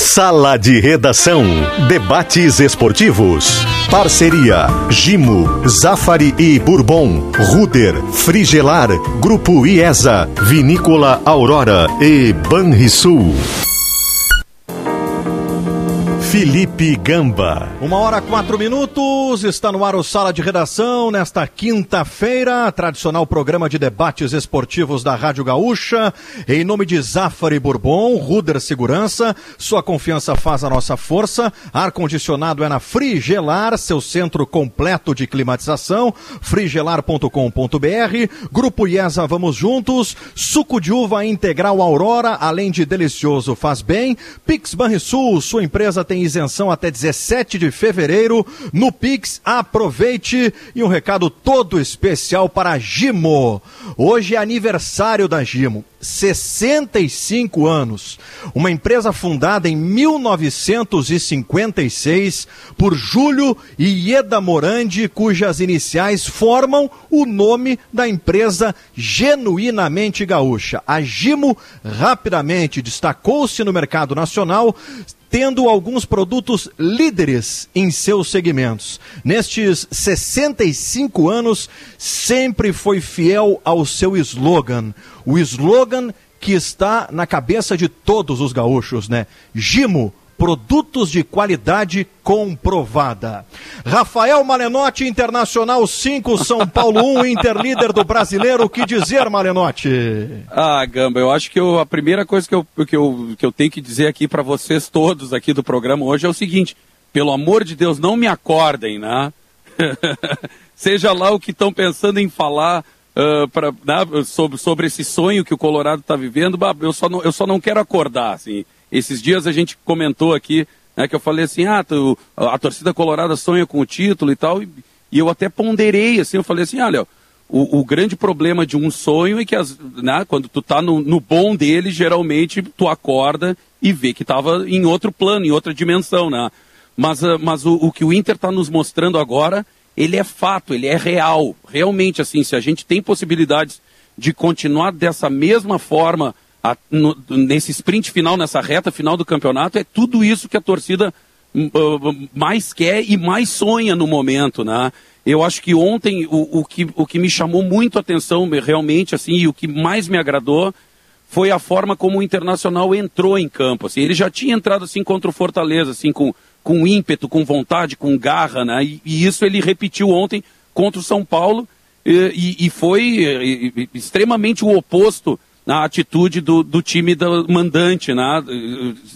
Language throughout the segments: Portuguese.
Sala de Redação. Debates esportivos. Parceria: Gimo, Zafari e Bourbon, Ruder, Frigelar, Grupo IESA, Vinícola Aurora e Banrisul. Felipe Gamba. Uma hora quatro minutos, está no ar o Sala de Redação nesta quinta-feira, tradicional programa de debates esportivos da Rádio Gaúcha. Em nome de Zafari Bourbon, Ruder Segurança, sua confiança faz a nossa força. Ar-condicionado é na Frigelar, seu centro completo de climatização. frigelar.com.br. Grupo IESA, vamos juntos. Suco de uva integral Aurora, além de delicioso, faz bem. Pix Banrisul, sua empresa tem isenção até 17 de fevereiro no Pix. Aproveite e um recado todo especial para a Gimo. Hoje é aniversário da Gimo. 65 anos. Uma empresa fundada em 1956 por Júlio e Ieda Morandi, cujas iniciais formam o nome da empresa genuinamente gaúcha. A Gimo rapidamente destacou-se no mercado nacional, tendo alguns produtos líderes em seus segmentos. Nestes 65 anos, sempre foi fiel ao seu slogan. O slogan que está na cabeça de todos os gaúchos, né? Gimo, produtos de qualidade comprovada. Rafael Malenotti, Internacional 5, São Paulo 1, Interlíder do Brasileiro. O que dizer, Malenotti? Ah, Gamba, eu acho que eu, a primeira coisa que eu, que, eu, que eu tenho que dizer aqui para vocês todos aqui do programa hoje é o seguinte: pelo amor de Deus, não me acordem, né? Seja lá o que estão pensando em falar. Uh, pra, né, sobre, sobre esse sonho que o Colorado está vivendo, eu só, não, eu só não quero acordar, assim. Esses dias a gente comentou aqui, né, que eu falei assim, ah, tu, a torcida colorada sonha com o título e tal, e, e eu até ponderei, assim, eu falei assim, olha, o, o grande problema de um sonho é que as, né, quando tu tá no, no bom dele, geralmente tu acorda e vê que estava em outro plano, em outra dimensão, né? Mas, ah, mas o, o que o Inter está nos mostrando agora, ele é fato, ele é real. Realmente, assim, se a gente tem possibilidades de continuar dessa mesma forma a, no, nesse sprint final, nessa reta final do campeonato, é tudo isso que a torcida uh, mais quer e mais sonha no momento, né? Eu acho que ontem o, o, que, o que me chamou muito a atenção realmente, assim, e o que mais me agradou foi a forma como o Internacional entrou em campo, assim. Ele já tinha entrado, assim, contra o Fortaleza, assim, com, com ímpeto, com vontade, com garra, né? E, e isso ele repetiu ontem contra o São Paulo e, e, e foi extremamente o oposto na atitude do, do time do mandante, né?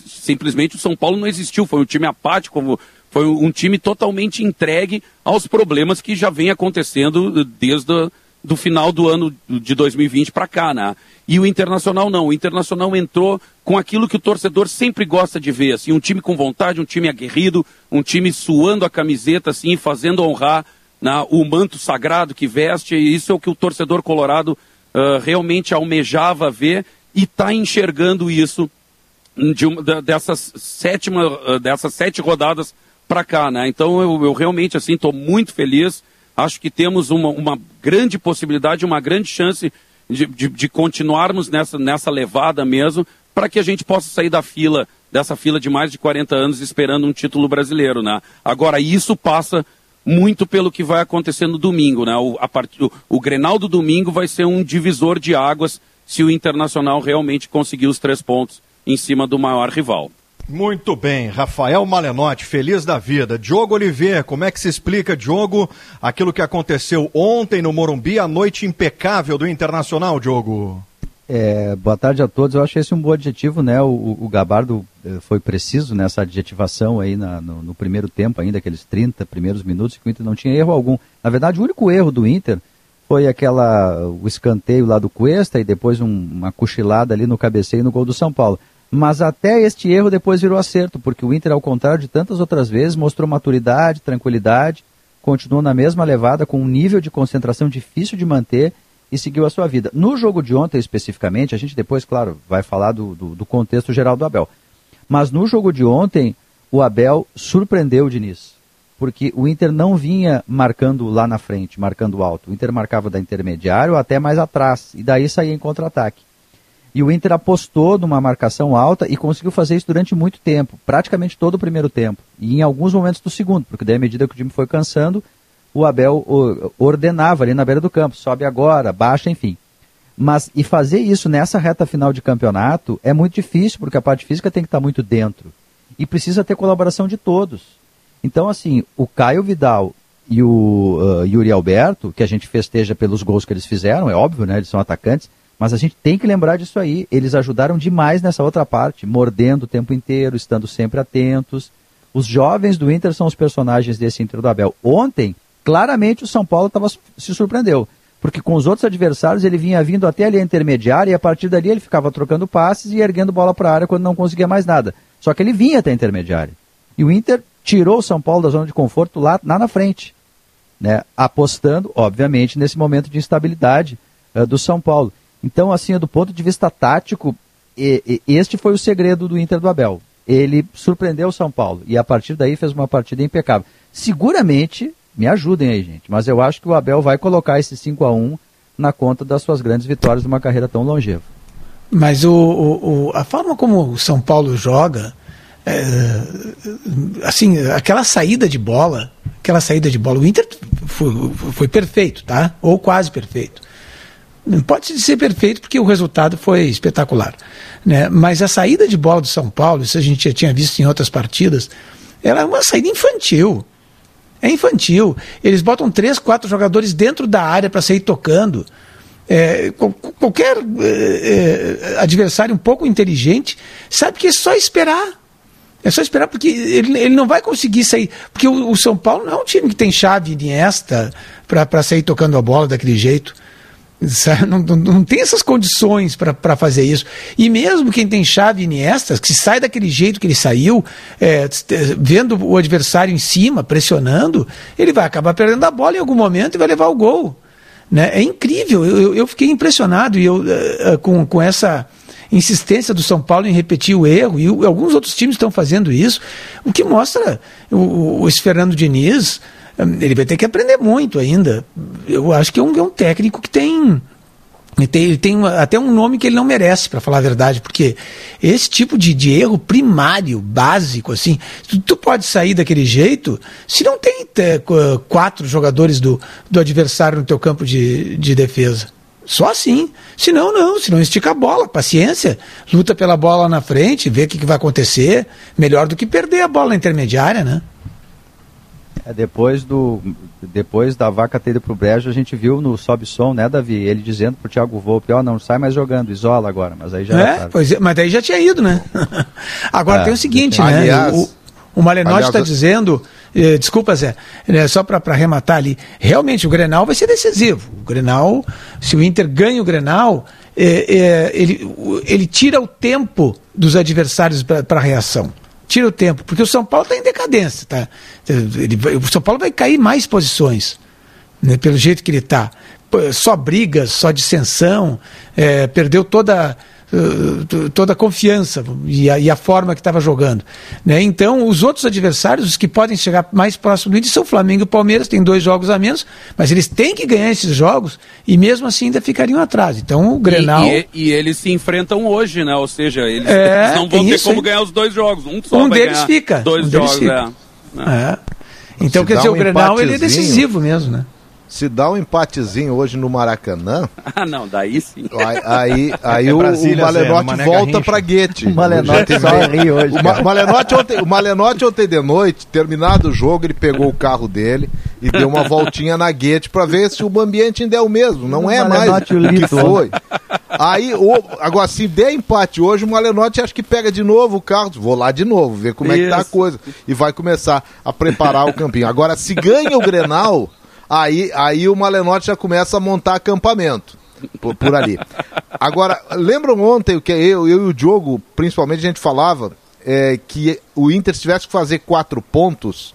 Simplesmente o São Paulo não existiu, foi um time apático, foi um time totalmente entregue aos problemas que já vem acontecendo desde o do final do ano de 2020 para cá, né? E o Internacional não, o Internacional entrou com aquilo que o torcedor sempre gosta de ver, assim, um time com vontade, um time aguerrido, um time suando a camiseta, assim, fazendo honrar né, o manto sagrado que veste, e isso é o que o torcedor colorado uh, realmente almejava ver e está enxergando isso de uma, dessas, sétima, uh, dessas sete rodadas para cá, né? Então eu, eu realmente assim estou muito feliz. Acho que temos uma, uma grande possibilidade, uma grande chance de, de, de continuarmos nessa, nessa levada mesmo, para que a gente possa sair da fila, dessa fila de mais de 40 anos esperando um título brasileiro, né? Agora, isso passa muito pelo que vai acontecer no domingo. Né? O, a part... o, o Grenal do domingo vai ser um divisor de águas se o Internacional realmente conseguir os três pontos em cima do maior rival. Muito bem, Rafael Malenotti, feliz da vida. Diogo Oliveira, como é que se explica, Diogo, aquilo que aconteceu ontem no Morumbi, a noite impecável do Internacional, Diogo? É, boa tarde a todos. Eu acho esse um bom adjetivo, né? O, o Gabardo foi preciso nessa adjetivação aí na, no, no, primeiro tempo, ainda aqueles 30 primeiros minutos, que o Inter não tinha erro algum. Na verdade, o único erro do Inter foi aquela o escanteio lá do Cuesta e depois um, uma cochilada ali no cabeceio no gol do São Paulo. Mas até este erro depois virou acerto, porque o Inter, ao contrário de tantas outras vezes, mostrou maturidade, tranquilidade, continuou na mesma levada, com um nível de concentração difícil de manter e seguiu a sua vida. No jogo de ontem, especificamente, a gente depois, claro, vai falar do, do, do contexto geral do Abel. Mas no jogo de ontem, o Abel surpreendeu o Diniz. Porque o Inter não vinha marcando lá na frente, marcando alto. O Inter marcava da intermediário até mais atrás. E daí saía em contra-ataque. E o Inter apostou numa marcação alta e conseguiu fazer isso durante muito tempo, praticamente todo o primeiro tempo. E em alguns momentos do segundo, porque daí à medida que o time foi cansando, o Abel ordenava ali na beira do campo, sobe agora, baixa, enfim. Mas e fazer isso nessa reta final de campeonato é muito difícil, porque a parte física tem que estar muito dentro. E precisa ter colaboração de todos. Então, assim, o Caio Vidal e o uh, Yuri Alberto, que a gente festeja pelos gols que eles fizeram, é óbvio, né? Eles são atacantes, mas a gente tem que lembrar disso aí. Eles ajudaram demais nessa outra parte, mordendo o tempo inteiro, estando sempre atentos. Os jovens do Inter são os personagens desse Inter do Abel. Ontem, claramente o São Paulo tava, se surpreendeu, porque com os outros adversários ele vinha vindo até ali a intermediária e a partir dali ele ficava trocando passes e erguendo bola para a área quando não conseguia mais nada. Só que ele vinha até a intermediária. E o Inter tirou o São Paulo da zona de conforto lá, lá na frente, né? apostando, obviamente, nesse momento de instabilidade uh, do São Paulo. Então, assim, do ponto de vista tático, e, e, este foi o segredo do Inter do Abel. Ele surpreendeu o São Paulo e a partir daí fez uma partida impecável. Seguramente, me ajudem aí, gente, mas eu acho que o Abel vai colocar esse 5 a 1 na conta das suas grandes vitórias numa carreira tão longeva. Mas o, o, a forma como o São Paulo joga, é, assim, aquela saída de bola, aquela saída de bola, o Inter foi, foi perfeito, tá? Ou quase perfeito. Não pode ser perfeito porque o resultado foi espetacular, né? Mas a saída de bola do São Paulo, isso a gente já tinha visto em outras partidas, ela é uma saída infantil. É infantil. Eles botam três, quatro jogadores dentro da área para sair tocando. É, qualquer é, é, adversário um pouco inteligente sabe que é só esperar é só esperar, porque ele, ele não vai conseguir sair. Porque o, o São Paulo não é um time que tem chave Iniesta para sair tocando a bola daquele jeito. Não, não, não, tem essas condições para fazer isso. E mesmo quem tem chave Iniesta, que sai daquele jeito que ele saiu, é, vendo o adversário em cima, pressionando, ele vai acabar perdendo a bola em algum momento e vai levar o gol. Né? É incrível. Eu, eu fiquei impressionado e eu, uh, com, com essa insistência do São Paulo em repetir o erro, e alguns outros times estão fazendo isso, o que mostra o, o, esse Fernando Diniz, ele vai ter que aprender muito ainda. Eu acho que é um, é um técnico que tem. Ele tem, até um nome que ele não merece, para falar a verdade, porque esse tipo de, de erro primário, básico, assim, tu, tu, pode sair daquele jeito se não tem é, quatro jogadores do, do adversário no teu campo de, de defesa. Só assim. Senão, não. Senão estica a bola. Paciência. Luta pela bola na frente, vê o que, que vai acontecer. Melhor do que perder a bola intermediária, né? É, depois, do, depois da vaca ter ido pro brejo, a gente viu no Sobe Som, né, Davi? Ele dizendo pro Thiago Volpe, ó, oh, não sai mais jogando, isola agora. Mas aí já é, pois é, mas daí já tinha ido, né? agora é, tem o seguinte, né? Aliás, o, o Malenotti está dizendo, eh, desculpa Zé, né, só para arrematar ali, realmente o Grenal vai ser decisivo. O Grenal, se o Inter ganha o Grenal, eh, eh, ele, ele tira o tempo dos adversários para a reação. Tira o tempo, porque o São Paulo está em decadência. Tá? Ele, o São Paulo vai cair mais posições, né, pelo jeito que ele está. Só brigas, só dissensão, eh, perdeu toda eh, toda a confiança e a, e a forma que estava jogando. Né? Então, os outros adversários, os que podem chegar mais próximo do Inter, são o Flamengo e o Palmeiras, tem dois jogos a menos, mas eles têm que ganhar esses jogos e mesmo assim ainda ficariam atrás. Então, o Grenal. E, e, e eles se enfrentam hoje, né? Ou seja, eles, é, eles não vão ter como ganhar os dois jogos. Um, só um deles fica. Dois um jogos, fica. É. é. Então, Se quer dizer, um o Grenal ele é decisivo mesmo, né? Se dá um empatezinho hoje no Maracanã. ah, não, daí sim. Aí, aí, aí é o, o Malenotti Zé, volta para Guete. O Malenotti só ri hoje. O, Ma Malenotti ontem, o Malenotti ontem de noite, terminado o jogo, ele pegou o carro dele e deu uma voltinha na Guete para ver se o ambiente ainda é o mesmo. Não o é mais o que foi. Aí, o, agora, se der empate hoje, o Malenotti acho que pega de novo o carro. Vou lá de novo, ver como Isso. é que tá a coisa. E vai começar a preparar o campinho. Agora, se ganha o Grenal aí, aí o Malenotti já começa a montar acampamento por, por ali. Agora, lembram ontem que eu, eu e o Diogo, principalmente, a gente falava é, que o Inter tivesse que fazer quatro pontos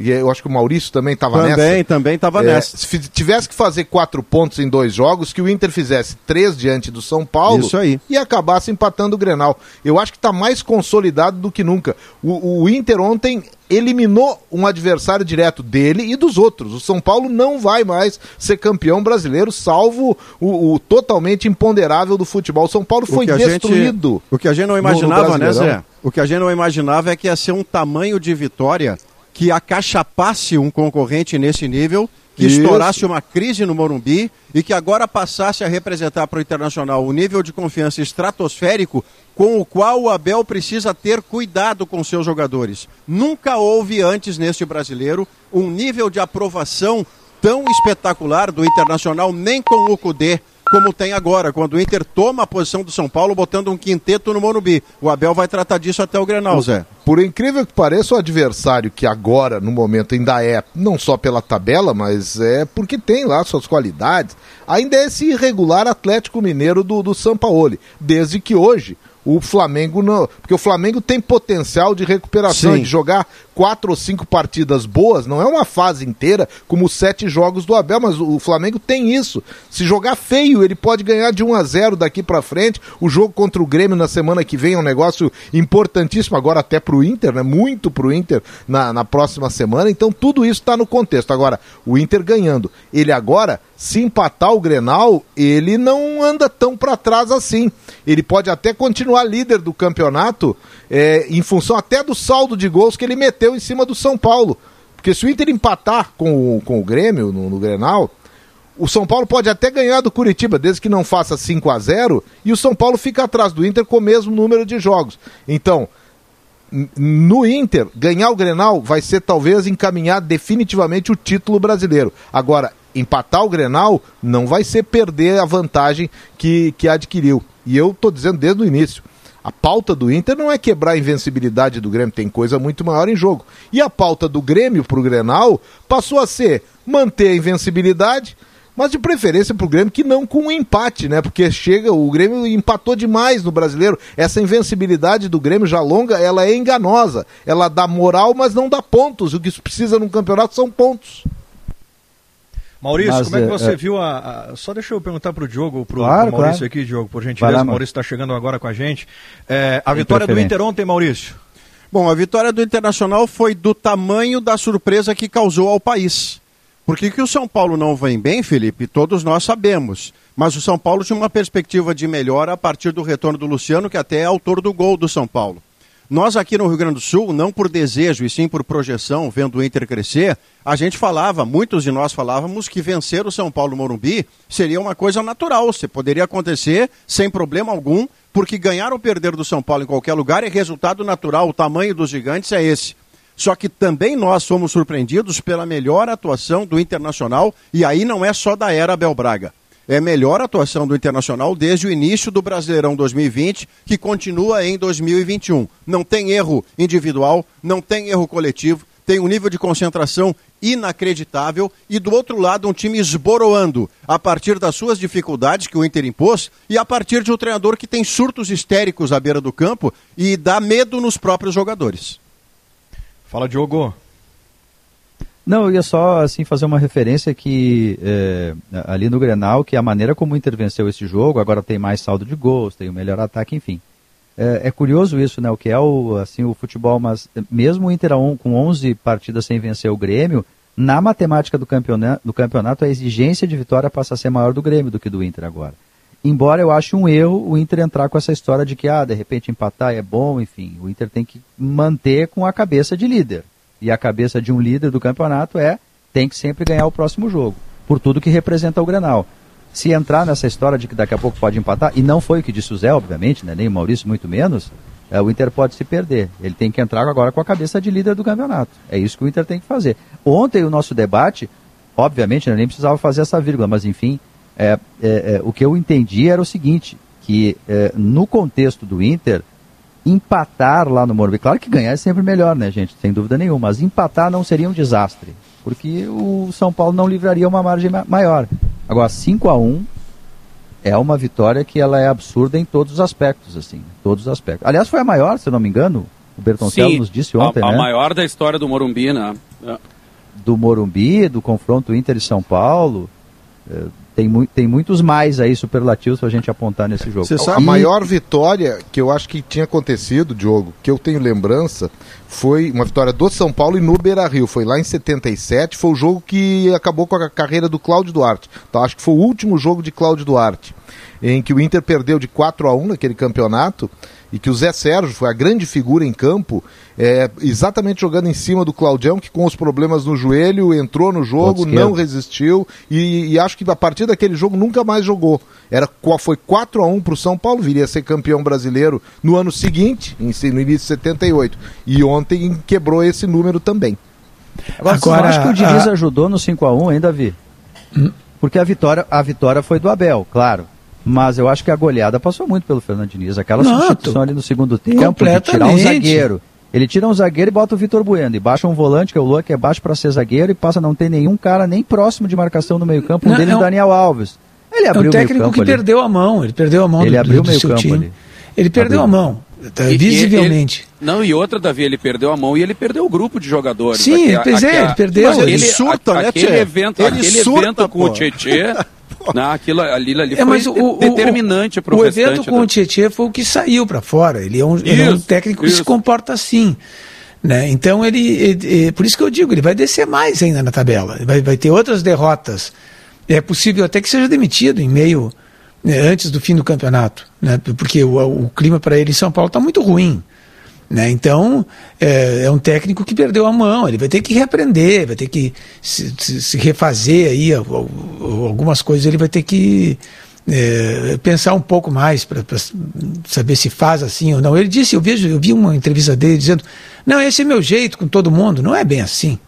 e eu acho que o Maurício também estava nessa. Também, também estava é, nessa. Se tivesse que fazer quatro pontos em dois jogos, que o Inter fizesse três diante do São Paulo Isso aí. e acabasse empatando o Grenal. Eu acho que está mais consolidado do que nunca. O, o Inter ontem eliminou um adversário direto dele e dos outros. O São Paulo não vai mais ser campeão brasileiro, salvo o, o totalmente imponderável do futebol. O São Paulo foi o destruído. Gente, o que a gente não imaginava, né, Zé? O que a gente não imaginava é que ia ser um tamanho de vitória que acachapasse um concorrente nesse nível, que Isso. estourasse uma crise no Morumbi e que agora passasse a representar para o Internacional um nível de confiança estratosférico com o qual o Abel precisa ter cuidado com seus jogadores. Nunca houve antes neste brasileiro um nível de aprovação tão espetacular do Internacional, nem com o Cudê, como tem agora, quando o Inter toma a posição do São Paulo botando um quinteto no Morumbi. O Abel vai tratar disso até o Grenal, Zé. Por incrível que pareça, o adversário que agora, no momento, ainda é, não só pela tabela, mas é porque tem lá suas qualidades, ainda é esse irregular Atlético Mineiro do, do Sampaoli. Desde que hoje o Flamengo não. Porque o Flamengo tem potencial de recuperação, Sim. de jogar quatro ou cinco partidas boas, não é uma fase inteira como os sete jogos do Abel, mas o Flamengo tem isso. Se jogar feio, ele pode ganhar de 1 a 0 daqui para frente. O jogo contra o Grêmio na semana que vem é um negócio importantíssimo, agora até pro Inter, né? Muito pro Inter na, na próxima semana. Então tudo isso está no contexto. Agora, o Inter ganhando. Ele agora, se empatar o Grenal, ele não anda tão para trás assim. Ele pode até continuar líder do campeonato é, em função até do saldo de gols que ele meteu em cima do São Paulo. Porque se o Inter empatar com o, com o Grêmio no, no Grenal, o São Paulo pode até ganhar do Curitiba, desde que não faça 5 a 0 e o São Paulo fica atrás do Inter com o mesmo número de jogos. Então, no Inter, ganhar o Grenal vai ser talvez encaminhar definitivamente o título brasileiro. Agora, empatar o Grenal não vai ser perder a vantagem que, que adquiriu. E eu estou dizendo desde o início. A pauta do Inter não é quebrar a invencibilidade do Grêmio, tem coisa muito maior em jogo. E a pauta do Grêmio para o Grenal passou a ser manter a invencibilidade, mas de preferência para o Grêmio que não com um empate, né? Porque chega, o Grêmio empatou demais no brasileiro. Essa invencibilidade do Grêmio já longa, ela é enganosa. Ela dá moral, mas não dá pontos. O que precisa num campeonato são pontos. Maurício, Mas, como é que você é, é... viu a, a, Só deixa eu perguntar para o Diogo, para o claro, Maurício claro. aqui, Diogo, por gentileza. Lá, o Maurício está chegando agora com a gente. É, a vitória do Inter ontem, Maurício. Bom, a vitória do Internacional foi do tamanho da surpresa que causou ao país. Porque que o São Paulo não vem bem, Felipe, todos nós sabemos. Mas o São Paulo tinha uma perspectiva de melhora a partir do retorno do Luciano, que até é autor do gol do São Paulo. Nós aqui no Rio Grande do Sul, não por desejo e sim por projeção, vendo o Inter crescer, a gente falava, muitos de nós falávamos que vencer o São Paulo Morumbi seria uma coisa natural, se poderia acontecer sem problema algum, porque ganhar ou perder do São Paulo em qualquer lugar é resultado natural, o tamanho dos gigantes é esse. Só que também nós somos surpreendidos pela melhor atuação do Internacional, e aí não é só da era Abel Braga é melhor atuação do Internacional desde o início do Brasileirão 2020, que continua em 2021. Não tem erro individual, não tem erro coletivo, tem um nível de concentração inacreditável e do outro lado um time esboroando a partir das suas dificuldades que o Inter impôs e a partir de um treinador que tem surtos histéricos à beira do campo e dá medo nos próprios jogadores. Fala, Diogo. Não, eu ia só assim fazer uma referência que é, ali no Grenal, que a maneira como intervenceu esse jogo, agora tem mais saldo de gols, tem o melhor ataque, enfim. É, é, curioso isso, né? O que é o, assim, o futebol, mas mesmo o Inter com 11 partidas sem vencer o Grêmio, na matemática do campeonato, do campeonato a exigência de vitória passa a ser maior do Grêmio do que do Inter agora. Embora eu ache um erro o Inter entrar com essa história de que, ah, de repente empatar é bom, enfim, o Inter tem que manter com a cabeça de líder e a cabeça de um líder do campeonato é tem que sempre ganhar o próximo jogo, por tudo que representa o Grenal. Se entrar nessa história de que daqui a pouco pode empatar, e não foi o que disse o Zé, obviamente, né, nem o Maurício muito menos, é, o Inter pode se perder. Ele tem que entrar agora com a cabeça de líder do campeonato. É isso que o Inter tem que fazer. Ontem o nosso debate, obviamente, né, nem precisava fazer essa vírgula, mas enfim, é, é, é o que eu entendi era o seguinte, que é, no contexto do Inter, empatar lá no Morumbi. Claro que ganhar é sempre melhor, né, gente? Sem dúvida nenhuma. Mas empatar não seria um desastre. Porque o São Paulo não livraria uma margem maior. Agora, 5 a 1 é uma vitória que ela é absurda em todos os aspectos, assim. Todos os aspectos. Aliás, foi a maior, se não me engano. O Bertoncello nos disse ontem, a, a né? A maior da história do Morumbi, né? é. do Morumbi, do confronto Inter e São Paulo. Tem, mu tem muitos mais aí superlativos para a gente apontar nesse jogo. Você sabe, a maior vitória que eu acho que tinha acontecido, Diogo, que eu tenho lembrança, foi uma vitória do São Paulo e no Beira Rio. Foi lá em 77, foi o jogo que acabou com a carreira do Cláudio Duarte. Então acho que foi o último jogo de Cláudio Duarte, em que o Inter perdeu de 4 a 1 naquele campeonato e que o Zé Sérgio foi a grande figura em campo, é, exatamente jogando em cima do Claudião, que com os problemas no joelho entrou no jogo, não resistiu e, e, acho que a partir daquele jogo nunca mais jogou. Era, foi 4 a 1 para o São Paulo, viria a ser campeão brasileiro no ano seguinte, em, no início de 78. E ontem quebrou esse número também. Agora, Agora acho que o Diniz a... ajudou no 5 a 1 hein, Davi? Hum. Porque a vitória, a vitória foi do Abel, claro. Mas eu acho que a goleada passou muito pelo Fernando Diniz. Aquela Não, substituição ali no segundo tempo, de tirar um zagueiro. Ele tira um zagueiro e bota o Vitor Bueno. E baixa um volante, que é o Lua, que é baixo para ser zagueiro, e passa a não ter nenhum cara nem próximo de marcação no meio-campo. Um deles é um... Daniel Alves. Ele abriu é um técnico que ali. perdeu a mão. Ele perdeu a mão ele do, abriu do, do seu time. Ali. Ele perdeu abriu. a mão. E, visivelmente. Ele, não, e outra, Davi, ele perdeu a mão e ele perdeu o grupo de jogadores. Sim, aqui, aqui, é, ele perdeu. Mas ele surta, né, Aquele evento, ele aquele surta, evento com o Tietê Não, aquilo ali, ali é, mas o, determinante para o O evento com o Tietchan foi o que saiu para fora. Ele é um, isso, ele é um técnico isso. que se comporta assim. Né? Então ele, ele, ele, por isso que eu digo, ele vai descer mais ainda na tabela. Vai, vai ter outras derrotas. É possível até que seja demitido em meio né, antes do fim do campeonato, né? Porque o, o clima para ele em São Paulo está muito ruim. Né? Então, é, é, um técnico que perdeu a mão, ele vai ter que reaprender, vai ter que se, se, se refazer aí, algumas coisas ele vai ter que é, pensar um pouco mais para saber se faz assim ou não. Ele disse, eu vejo, eu vi uma entrevista dele dizendo, não, esse é meu jeito com todo mundo, não é bem assim.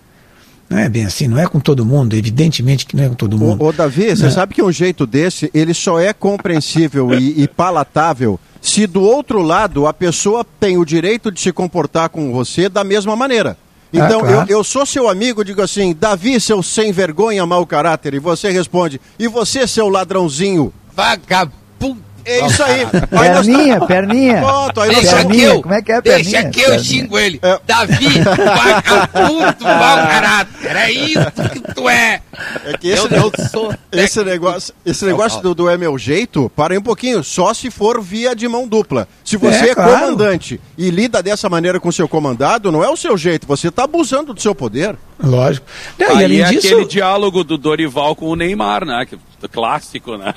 Não é bem assim, não é com todo mundo, evidentemente que não é com todo mundo. Ô, ô Davi, você sabe que um jeito desse, ele só é compreensível e, e palatável se do outro lado a pessoa tem o direito de se comportar com você da mesma maneira. Ah, então, ah, claro. eu, eu sou seu amigo, digo assim, Davi, seu sem vergonha, mau caráter, e você responde, e você, seu ladrãozinho? Vagabundo é isso aí. perninha, nós... perninha. Pronto, aí deixa perninha. que eu, Como é que é perninha? Deixa que eu perninha. xingo ele. É. Davi, vagabundo, mau caráter. É isso que tu é. É que esse, eu, eu sou esse negócio, esse negócio do, do, é meu jeito, para aí um pouquinho, só se for via de mão dupla. Se você é, é claro. comandante e lida dessa maneira com seu comandado, não é o seu jeito, você está abusando do seu poder. Lógico. Não, Aí é disso... aquele diálogo do Dorival com o Neymar, né? Clássico, né?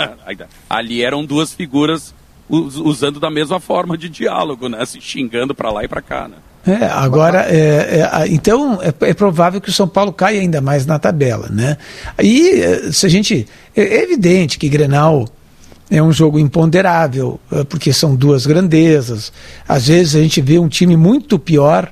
Ali eram duas figuras usando da mesma forma de diálogo, né? Se xingando para lá e para cá, né? É, agora, é, é, então é, é, provável que o São Paulo caia ainda mais na tabela, né? E é, se a gente é, é evidente que Grenal é um jogo imponderável, é, porque são duas grandezas. Às vezes a gente vê um time muito pior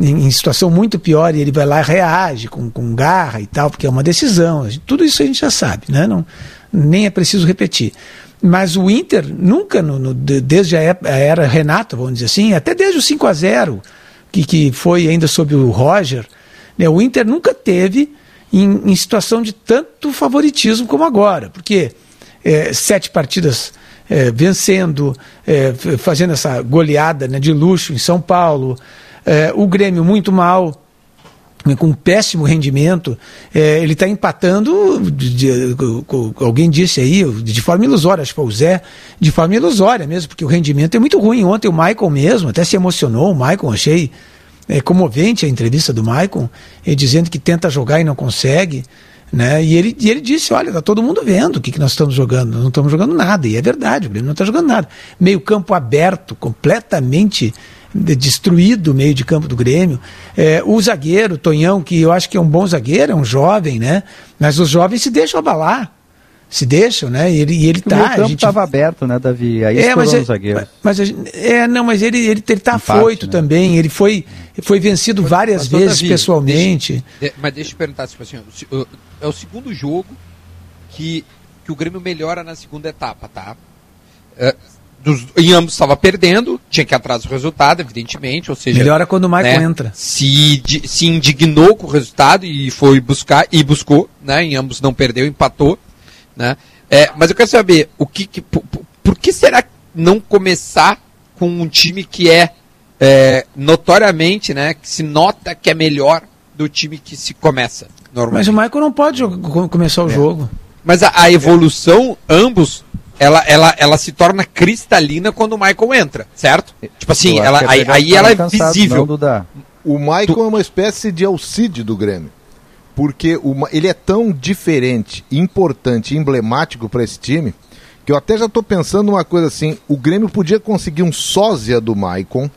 em, em, situação muito pior e ele vai lá e reage com, com garra e tal, porque é uma decisão. Tudo isso a gente já sabe, né? Não, nem é preciso repetir. Mas o Inter nunca, no, no, desde a era Renato, vamos dizer assim, até desde o 5 a 0 que, que foi ainda sob o Roger, né, o Inter nunca teve em, em, situação de tanto favoritismo como agora, porque é, sete partidas é, vencendo, é, fazendo essa goleada né, de luxo em São Paulo, é, o Grêmio muito mal, né, com um péssimo rendimento, é, ele está empatando, de, de, alguém disse aí, de forma ilusória, acho que foi o Zé, de forma ilusória mesmo, porque o rendimento é muito ruim. Ontem o Michael mesmo até se emocionou, o Michael, achei é, comovente a entrevista do Michael, ele dizendo que tenta jogar e não consegue. Né? E, ele, e ele disse: Olha, está todo mundo vendo o que, que nós estamos jogando. Não estamos jogando nada. E é verdade, o Grêmio não está jogando nada. Meio campo aberto, completamente destruído o meio de campo do Grêmio. É, o zagueiro, Tonhão, que eu acho que é um bom zagueiro, é um jovem, né? Mas os jovens se deixam abalar. Se deixam, né? E ele, e ele o tá. O campo estava gente... aberto, né, Davi? Aí é, mas, é, zagueiro. Mas, é, não, mas ele, ele, ele tá afoito né? também. Ele foi, foi vencido várias vezes Davi, pessoalmente. Deixa, mas deixa eu perguntar, tipo assim, é o segundo jogo que, que o Grêmio melhora na segunda etapa, tá? É, dos, em ambos estava perdendo, tinha que atrás do resultado, evidentemente, ou seja... Melhora quando o Michael né, entra. Se, se indignou com o resultado e foi buscar, e buscou, né, em ambos não perdeu, empatou, né, é, mas eu quero saber, o que, que por, por, que será não começar com um time que é, é notoriamente, né, que se nota que é melhor do time que se começa normalmente. Mas o Michael não pode começar o é. jogo. Mas a, a evolução, ambos, ela, ela, ela se torna cristalina quando o Michael entra, certo? Tipo assim, ela, aí, aí ela é visível. Não, o Michael tu... é uma espécie de Alcide do Grêmio. Porque o, ele é tão diferente, importante e emblemático para esse time, que eu até já estou pensando uma coisa assim: o Grêmio podia conseguir um sósia do Maicon,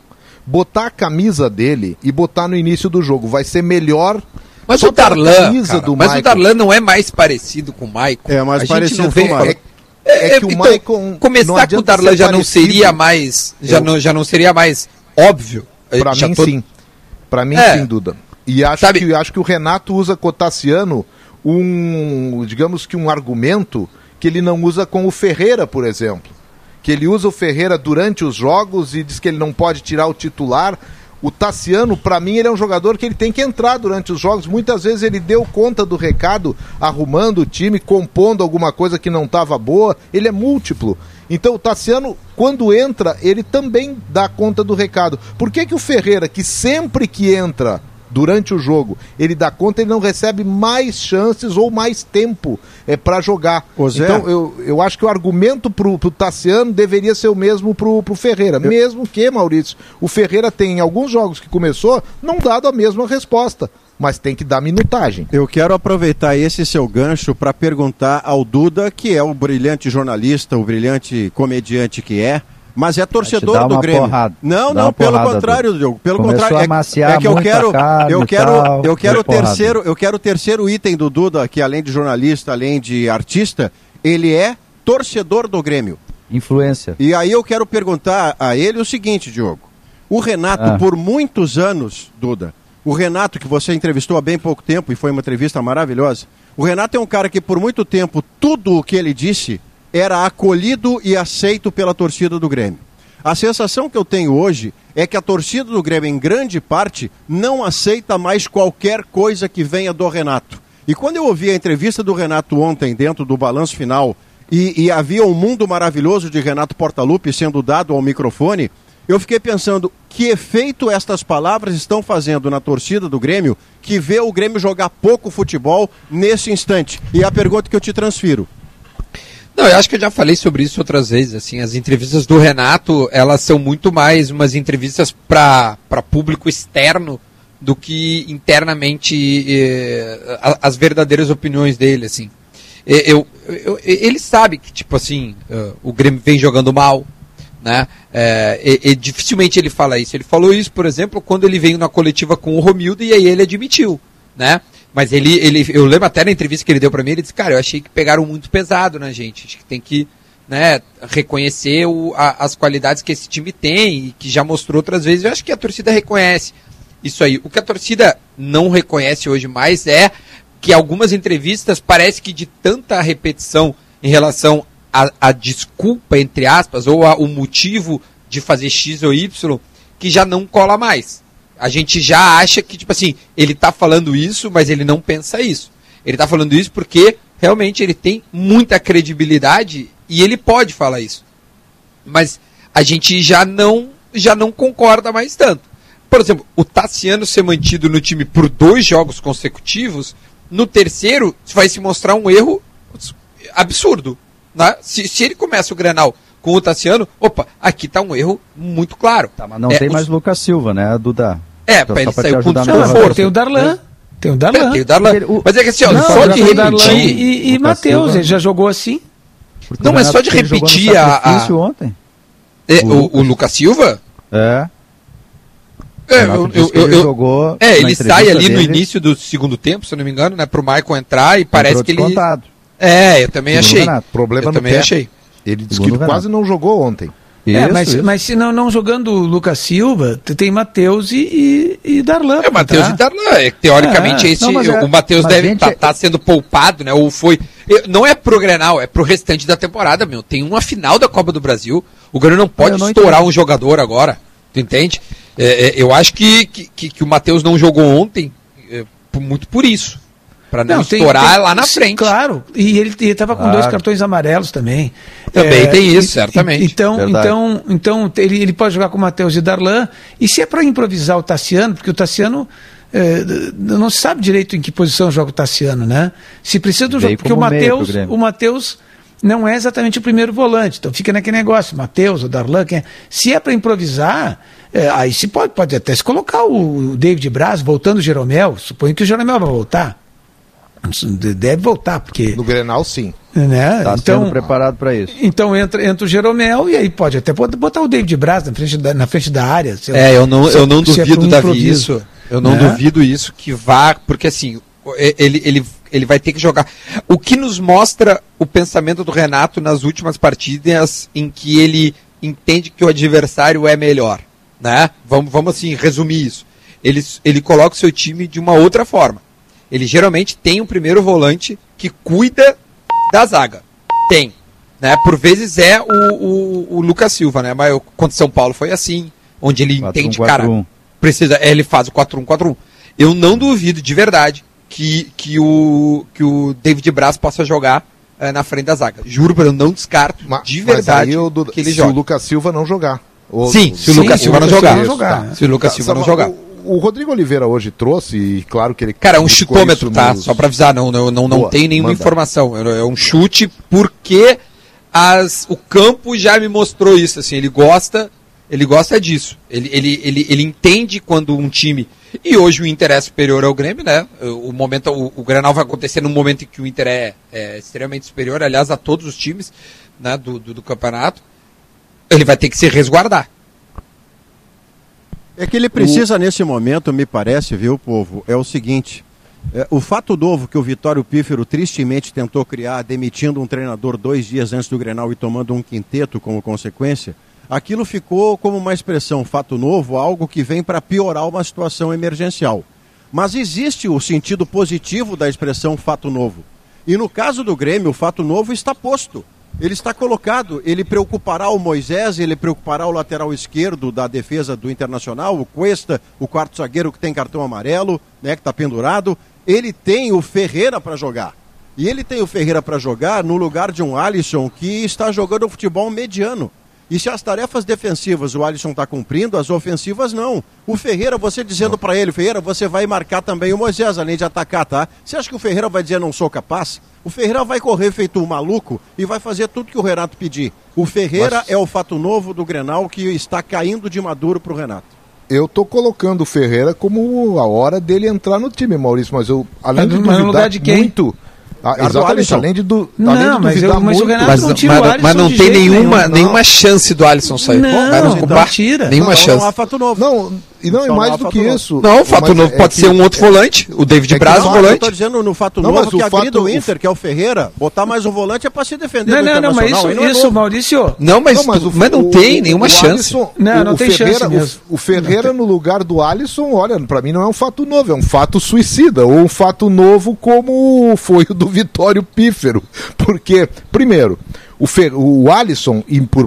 botar a camisa dele e botar no início do jogo. Vai ser melhor mas o Darlan, cara, mas o Darlan não é mais parecido com o Maicon. É mais a parecido com o Maicon. É, é, é, que o então, Maicon começar com o Darlan já não seria mais já eu... não já não seria mais óbvio. Para mim tô... sim. Para mim é. sem dúvida. E acho Sabe... que acho que o Renato usa Cotassiano um, digamos que um argumento que ele não usa com o Ferreira, por exemplo. Que ele usa o Ferreira durante os jogos e diz que ele não pode tirar o titular o Tassiano, para mim, ele é um jogador que ele tem que entrar durante os jogos. Muitas vezes ele deu conta do recado, arrumando o time, compondo alguma coisa que não estava boa. Ele é múltiplo. Então o Tassiano, quando entra, ele também dá conta do recado. Por que, que o Ferreira, que sempre que entra durante o jogo, ele dá conta, ele não recebe mais chances ou mais tempo é, para jogar. Então, eu, eu acho que o argumento pro, pro Tassiano deveria ser o mesmo pro, pro Ferreira. Eu... Mesmo que, Maurício, o Ferreira tem em alguns jogos que começou, não dado a mesma resposta mas tem que dar minutagem. Eu quero aproveitar esse seu gancho para perguntar ao Duda, que é o brilhante jornalista, o brilhante comediante que é, mas é torcedor do Grêmio. Porrada, não, não, pelo contrário, Diogo. Pelo Começou contrário. É, é, que eu quero, eu quero, eu quero o terceiro, eu quero o terceiro item do Duda, que além de jornalista, além de artista, ele é torcedor do Grêmio. Influência. E aí eu quero perguntar a ele o seguinte, Diogo. O Renato, ah. por muitos anos, Duda, o Renato, que você entrevistou há bem pouco tempo e foi uma entrevista maravilhosa, o Renato é um cara que por muito tempo tudo o que ele disse era acolhido e aceito pela torcida do Grêmio. A sensação que eu tenho hoje é que a torcida do Grêmio, em grande parte, não aceita mais qualquer coisa que venha do Renato. E quando eu ouvi a entrevista do Renato ontem, dentro do balanço final, e, e havia um mundo maravilhoso de Renato Portaluppi sendo dado ao microfone, eu fiquei pensando que efeito estas palavras estão fazendo na torcida do Grêmio que vê o Grêmio jogar pouco futebol nesse instante. E a pergunta que eu te transfiro: não, eu acho que eu já falei sobre isso outras vezes. Assim, as entrevistas do Renato, elas são muito mais umas entrevistas para público externo do que internamente eh, as verdadeiras opiniões dele, assim. Eu, eu, ele sabe que, tipo assim, uh, o Grêmio vem jogando mal, né? É, e, e, dificilmente ele fala isso. Ele falou isso, por exemplo, quando ele veio na coletiva com o Romildo e aí ele admitiu, né? Mas ele, ele, eu lembro até na entrevista que ele deu para mim, ele disse, cara, eu achei que pegaram muito pesado na gente. Acho que tem que né, reconhecer o, a, as qualidades que esse time tem e que já mostrou outras vezes. Eu acho que a torcida reconhece isso aí. O que a torcida não reconhece hoje mais é que algumas entrevistas parece que de tanta repetição em relação à desculpa, entre aspas, ou a, o motivo de fazer X ou Y, que já não cola mais a gente já acha que, tipo assim, ele está falando isso, mas ele não pensa isso. Ele está falando isso porque realmente ele tem muita credibilidade e ele pode falar isso. Mas a gente já não, já não concorda mais tanto. Por exemplo, o Tassiano ser mantido no time por dois jogos consecutivos, no terceiro vai se mostrar um erro absurdo. Né? Se, se ele começa o Grenal com o Tassiano, opa, aqui está um erro muito claro. Tá, mas não é, tem mais Lucas Silva, né, Duda? É, então, ele saiu com desconforto. Tem o Darlan. Tem o Darlan. É, tem o Darlan. Mas é que assim, ó, não, só de repetir. E, e Matheus, ele já jogou assim. Porque não, mas só de repetir a. a... ontem. É, o, o, Lucas Silva? É. É, eu, eu, eu, ele jogou é, ele sai ali dele. no início do segundo tempo, se eu não me engano, né, pro Michael entrar e parece que ele. É, eu também achei. Problema eu também pé. achei. Ele disse que quase não jogou ontem. É, isso, é, mas, isso. mas se não, não jogando Lucas Silva, tem Matheus e, e, e, Darlan. É, Matheus tá? e Darlan. É, teoricamente, é, esse, não, é, o Matheus deve estar tá, tá sendo poupado, né? Ou foi. Não é pro Grenal, é pro restante da temporada, meu. Tem uma final da Copa do Brasil. O Grêmio não pode não estourar entendi. um jogador agora. Tu entende? É, é, eu acho que, que, que o Matheus não jogou ontem muito por isso para não, não tem, estourar tem, lá na frente. Claro, e ele estava com claro. dois cartões amarelos também. Também é, tem isso, certamente. Então, então, então ele, ele pode jogar com o Matheus e Darlan. E se é para improvisar o Tassiano, porque o Tassiano é, não se sabe direito em que posição joga o Tassiano, né? Se precisa do jogo, porque o Matheus, o Matheus não é exatamente o primeiro volante, então fica naquele negócio, Matheus, o Darlan, quem é. se é para improvisar, é, aí se pode, pode até se colocar o David Braz voltando o Jeromel, suponho que o Jeromel vai voltar. Deve voltar, porque. No Grenal, sim. Né? Tá então, sendo preparado para isso. Então entra, entra o Jeromel e aí pode até botar o David Braz na frente da, na frente da área. É, eu não, eu não é duvido, é Davi, isso. Eu não né? duvido isso que vá, porque assim, ele, ele, ele vai ter que jogar. O que nos mostra o pensamento do Renato nas últimas partidas em que ele entende que o adversário é melhor. Né? Vamos, vamos assim, resumir isso. Ele, ele coloca o seu time de uma outra forma ele geralmente tem um primeiro volante que cuida da zaga. Tem. Né? Por vezes é o, o, o Lucas Silva, né? Mas contra São Paulo foi assim, onde ele 4, entende, 1, 4, cara, 1. precisa, é, ele faz o 4-1-4-1. Eu não duvido de verdade que, que, o, que o David Braz possa jogar é, na frente da zaga. Juro, eu não descarto mas, de verdade do, que ele se joga. Se o Lucas Silva não jogar. Ou, sim, se o Lucas Silva não jogar. jogar. Se o Lucas Silva não jogar o Rodrigo Oliveira hoje trouxe, e claro que ele. Cara, é um chutômetro, tá? Nos... Só para avisar, não, não, não, não tem nenhuma manda. informação. É um chute porque as, o campo já me mostrou isso. Assim, ele gosta, ele gosta disso. Ele, ele, ele, ele entende quando um time. E hoje o Inter é superior ao Grêmio, né? O momento, o, o Granal vai acontecer no momento em que o Inter é, é extremamente superior, aliás, a todos os times né, do, do, do campeonato. Ele vai ter que se resguardar. É que ele precisa, o... nesse momento, me parece, viu, povo, é o seguinte. É, o fato novo que o Vitório Pífero tristemente tentou criar, demitindo um treinador dois dias antes do Grenal e tomando um quinteto como consequência, aquilo ficou como uma expressão fato novo, algo que vem para piorar uma situação emergencial. Mas existe o sentido positivo da expressão fato novo. E no caso do Grêmio, o fato novo está posto ele está colocado, ele preocupará o Moisés, ele preocupará o lateral esquerdo da defesa do Internacional, o Cuesta, o quarto zagueiro que tem cartão amarelo, né, que está pendurado. Ele tem o Ferreira para jogar. E ele tem o Ferreira para jogar no lugar de um Alisson que está jogando futebol mediano. E se as tarefas defensivas o Alisson está cumprindo, as ofensivas não. O Ferreira, você dizendo para ele, Ferreira, você vai marcar também o Moisés, além de atacar, tá? Você acha que o Ferreira vai dizer não sou capaz? O Ferreira vai correr feito um maluco e vai fazer tudo que o Renato pedir. O Ferreira Mas... é o fato novo do Grenal que está caindo de maduro para o Renato. Eu tô colocando o Ferreira como a hora dele entrar no time, Maurício, mas eu além mas, de duvidar no lugar de quem? muito ah, exatamente, além de, do, não, além de mas, eu, mas muito. o Renato mas, não tira mas, o Alisson mas não tem nenhuma, nenhum, nenhuma chance do Alisson sair. Não, vai nos então tira. Nenhuma não, chance. Não há fato novo. Não, e não, é mais do que isso. Não, o fato novo é pode ser um outro volante, o David é Braz, o volante. Eu tô dizendo no fato novo que agrida o Inter, que é o Ferreira, botar mais um volante é para se defender não, não, não, mas isso, é isso Maurício. Não, mas, mas, o, mas não tem nenhuma chance. Não, não tem chance O Ferreira no lugar do Alisson, olha, para mim não é um fato novo, é um fato suicida, ou um fato novo como foi o do Vitório Pífero. Porque, primeiro, o, Fer, o Alisson, e por,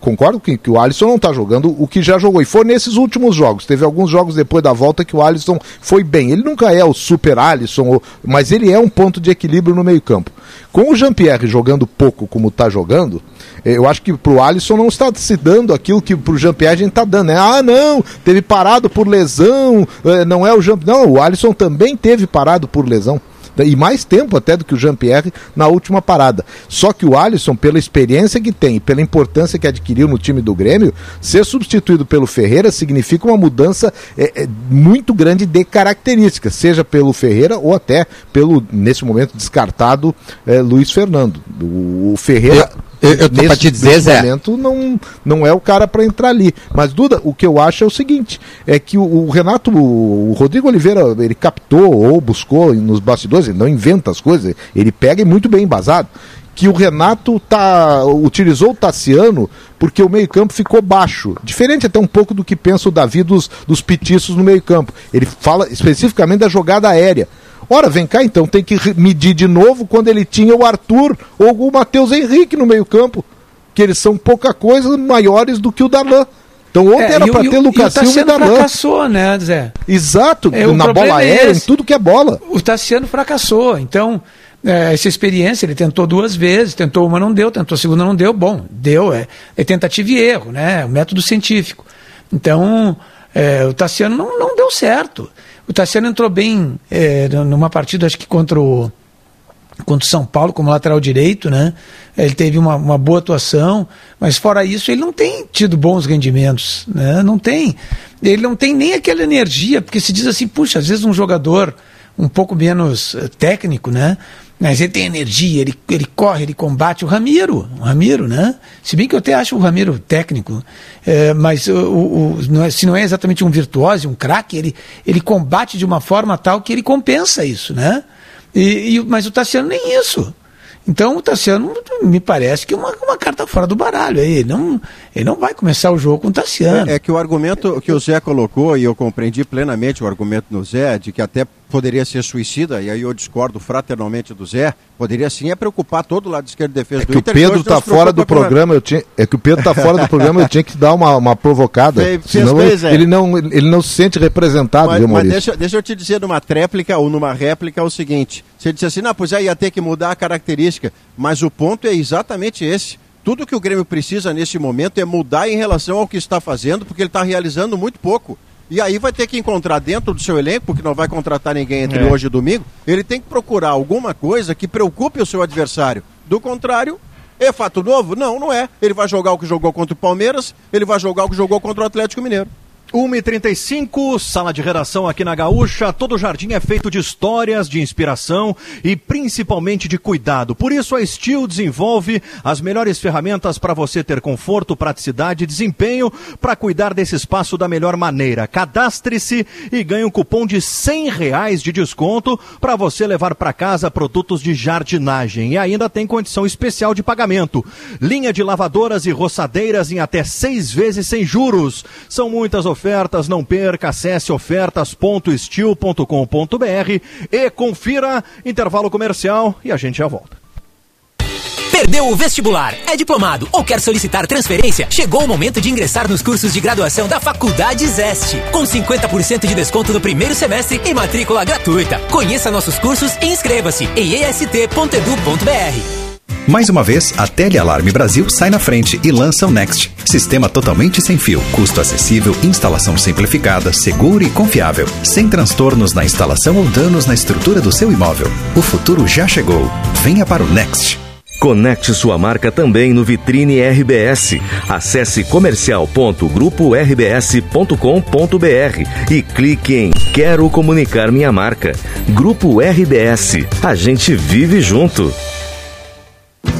concordo que, que o Alisson não está jogando o que já jogou. E foi nesses últimos jogos. Teve alguns jogos depois da volta que o Alisson foi bem. Ele nunca é o super Alisson, mas ele é um ponto de equilíbrio no meio-campo. Com o Jean-Pierre jogando pouco como está jogando, eh, eu acho que para o Alisson não está se dando aquilo que para o Jean-Pierre a gente está dando. Né? Ah, não, teve parado por lesão, eh, não é o Jean. Não, o Alisson também teve parado por lesão e mais tempo até do que o Jean-Pierre na última parada. Só que o Alisson, pela experiência que tem, pela importância que adquiriu no time do Grêmio, ser substituído pelo Ferreira significa uma mudança é, é, muito grande de características, seja pelo Ferreira ou até pelo, nesse momento, descartado é, Luiz Fernando. O, o Ferreira. Eu, eu tô nesse, te dizer, Zé. momento não, não é o cara para entrar ali. Mas, Duda, o que eu acho é o seguinte: é que o, o Renato, o, o, Rodrigo Oliveira, ele captou ou buscou nos bastidores, ele não inventa as coisas, ele pega e muito bem embasado. Que o Renato tá, utilizou o Tassiano porque o meio-campo ficou baixo. Diferente até um pouco do que pensa o Davi dos, dos petiços no meio-campo. Ele fala especificamente da jogada aérea. Ora, vem cá então, tem que medir de novo quando ele tinha o Arthur ou o Matheus Henrique no meio-campo. Que eles são pouca coisa maiores do que o Darlan. Então ontem é, era para ter Lucas e Silva e Darlan. fracassou, né, Zé? Exato, é, na bola é aérea, em tudo que é bola. O Tassiano fracassou, então é, essa experiência ele tentou duas vezes, tentou uma não deu, tentou a segunda não deu, bom, deu, é, é tentativa e erro, né, é o método científico. Então, É, o Tassiano não, não deu certo. O Tassiano entrou bem é, numa partida, acho que contra o, contra o São Paulo como lateral direito, né? Ele teve uma, uma boa atuação, mas fora isso ele não tem tido bons rendimentos, né? Não tem. Ele não tem nem aquela energia, porque se diz assim, puxa, às vezes um jogador um pouco menos uh, técnico, né? Mas ele tem energia, ele, ele corre, ele combate. O Ramiro, o Ramiro, né? Se bem que eu até acho o Ramiro técnico, é, mas o, o, não é, se não é exatamente um virtuoso, um craque, ele, ele combate de uma forma tal que ele compensa isso, né? E, e, mas o Tassiano nem isso. Então o Tassiano me parece que é uma, uma carta fora do baralho. Ele não, ele não vai começar o jogo com o Tassiano. É, é, que o argumento que o Zé colocou, e eu compreendi plenamente o argumento do Zé, de que até poderia ser suicida, e aí eu discordo fraternalmente do Zé, poderia sim é preocupar todo o lado esquerdo de defesa é do que Inter. O Pedro está fora do programa, eu tinha, é que o Pedro está fora do programa, eu tinha que dar uma, uma provocada. Fez, senão fez ele, ele, não, ele não se sente representado, mas, viu, Mas deixa, deixa eu te dizer numa tréplica ou numa réplica o seguinte: você disse assim, não, pois é, ia ter que mudar a característica, mas o ponto é exatamente esse. Tudo que o Grêmio precisa nesse momento é mudar em relação ao que está fazendo, porque ele está realizando muito pouco. E aí vai ter que encontrar dentro do seu elenco, porque não vai contratar ninguém entre é. hoje e domingo, ele tem que procurar alguma coisa que preocupe o seu adversário. Do contrário, é fato novo? Não, não é. Ele vai jogar o que jogou contra o Palmeiras, ele vai jogar o que jogou contra o Atlético Mineiro. 1h35, sala de redação aqui na Gaúcha. Todo jardim é feito de histórias, de inspiração e principalmente de cuidado. Por isso a Steel desenvolve as melhores ferramentas para você ter conforto, praticidade e desempenho para cuidar desse espaço da melhor maneira. Cadastre-se e ganhe um cupom de 100 reais de desconto para você levar para casa produtos de jardinagem. E ainda tem condição especial de pagamento. Linha de lavadoras e roçadeiras em até seis vezes sem juros. São muitas ofertas ofertas, não perca, acesse ofertas.estil.com.br e confira intervalo comercial e a gente já volta. Perdeu o vestibular, é diplomado ou quer solicitar transferência? Chegou o momento de ingressar nos cursos de graduação da Faculdade Zeste. Com 50% de desconto no primeiro semestre e matrícula gratuita. Conheça nossos cursos e inscreva-se em est.edu.br. Mais uma vez, a Telealarme Brasil sai na frente e lança o Next. Sistema totalmente sem fio, custo acessível, instalação simplificada, seguro e confiável, sem transtornos na instalação ou danos na estrutura do seu imóvel. O futuro já chegou. Venha para o Next. Conecte sua marca também no Vitrine RBS. Acesse comercial.grupo-rbs.com.br e clique em Quero comunicar minha marca. Grupo RBS. A gente vive junto.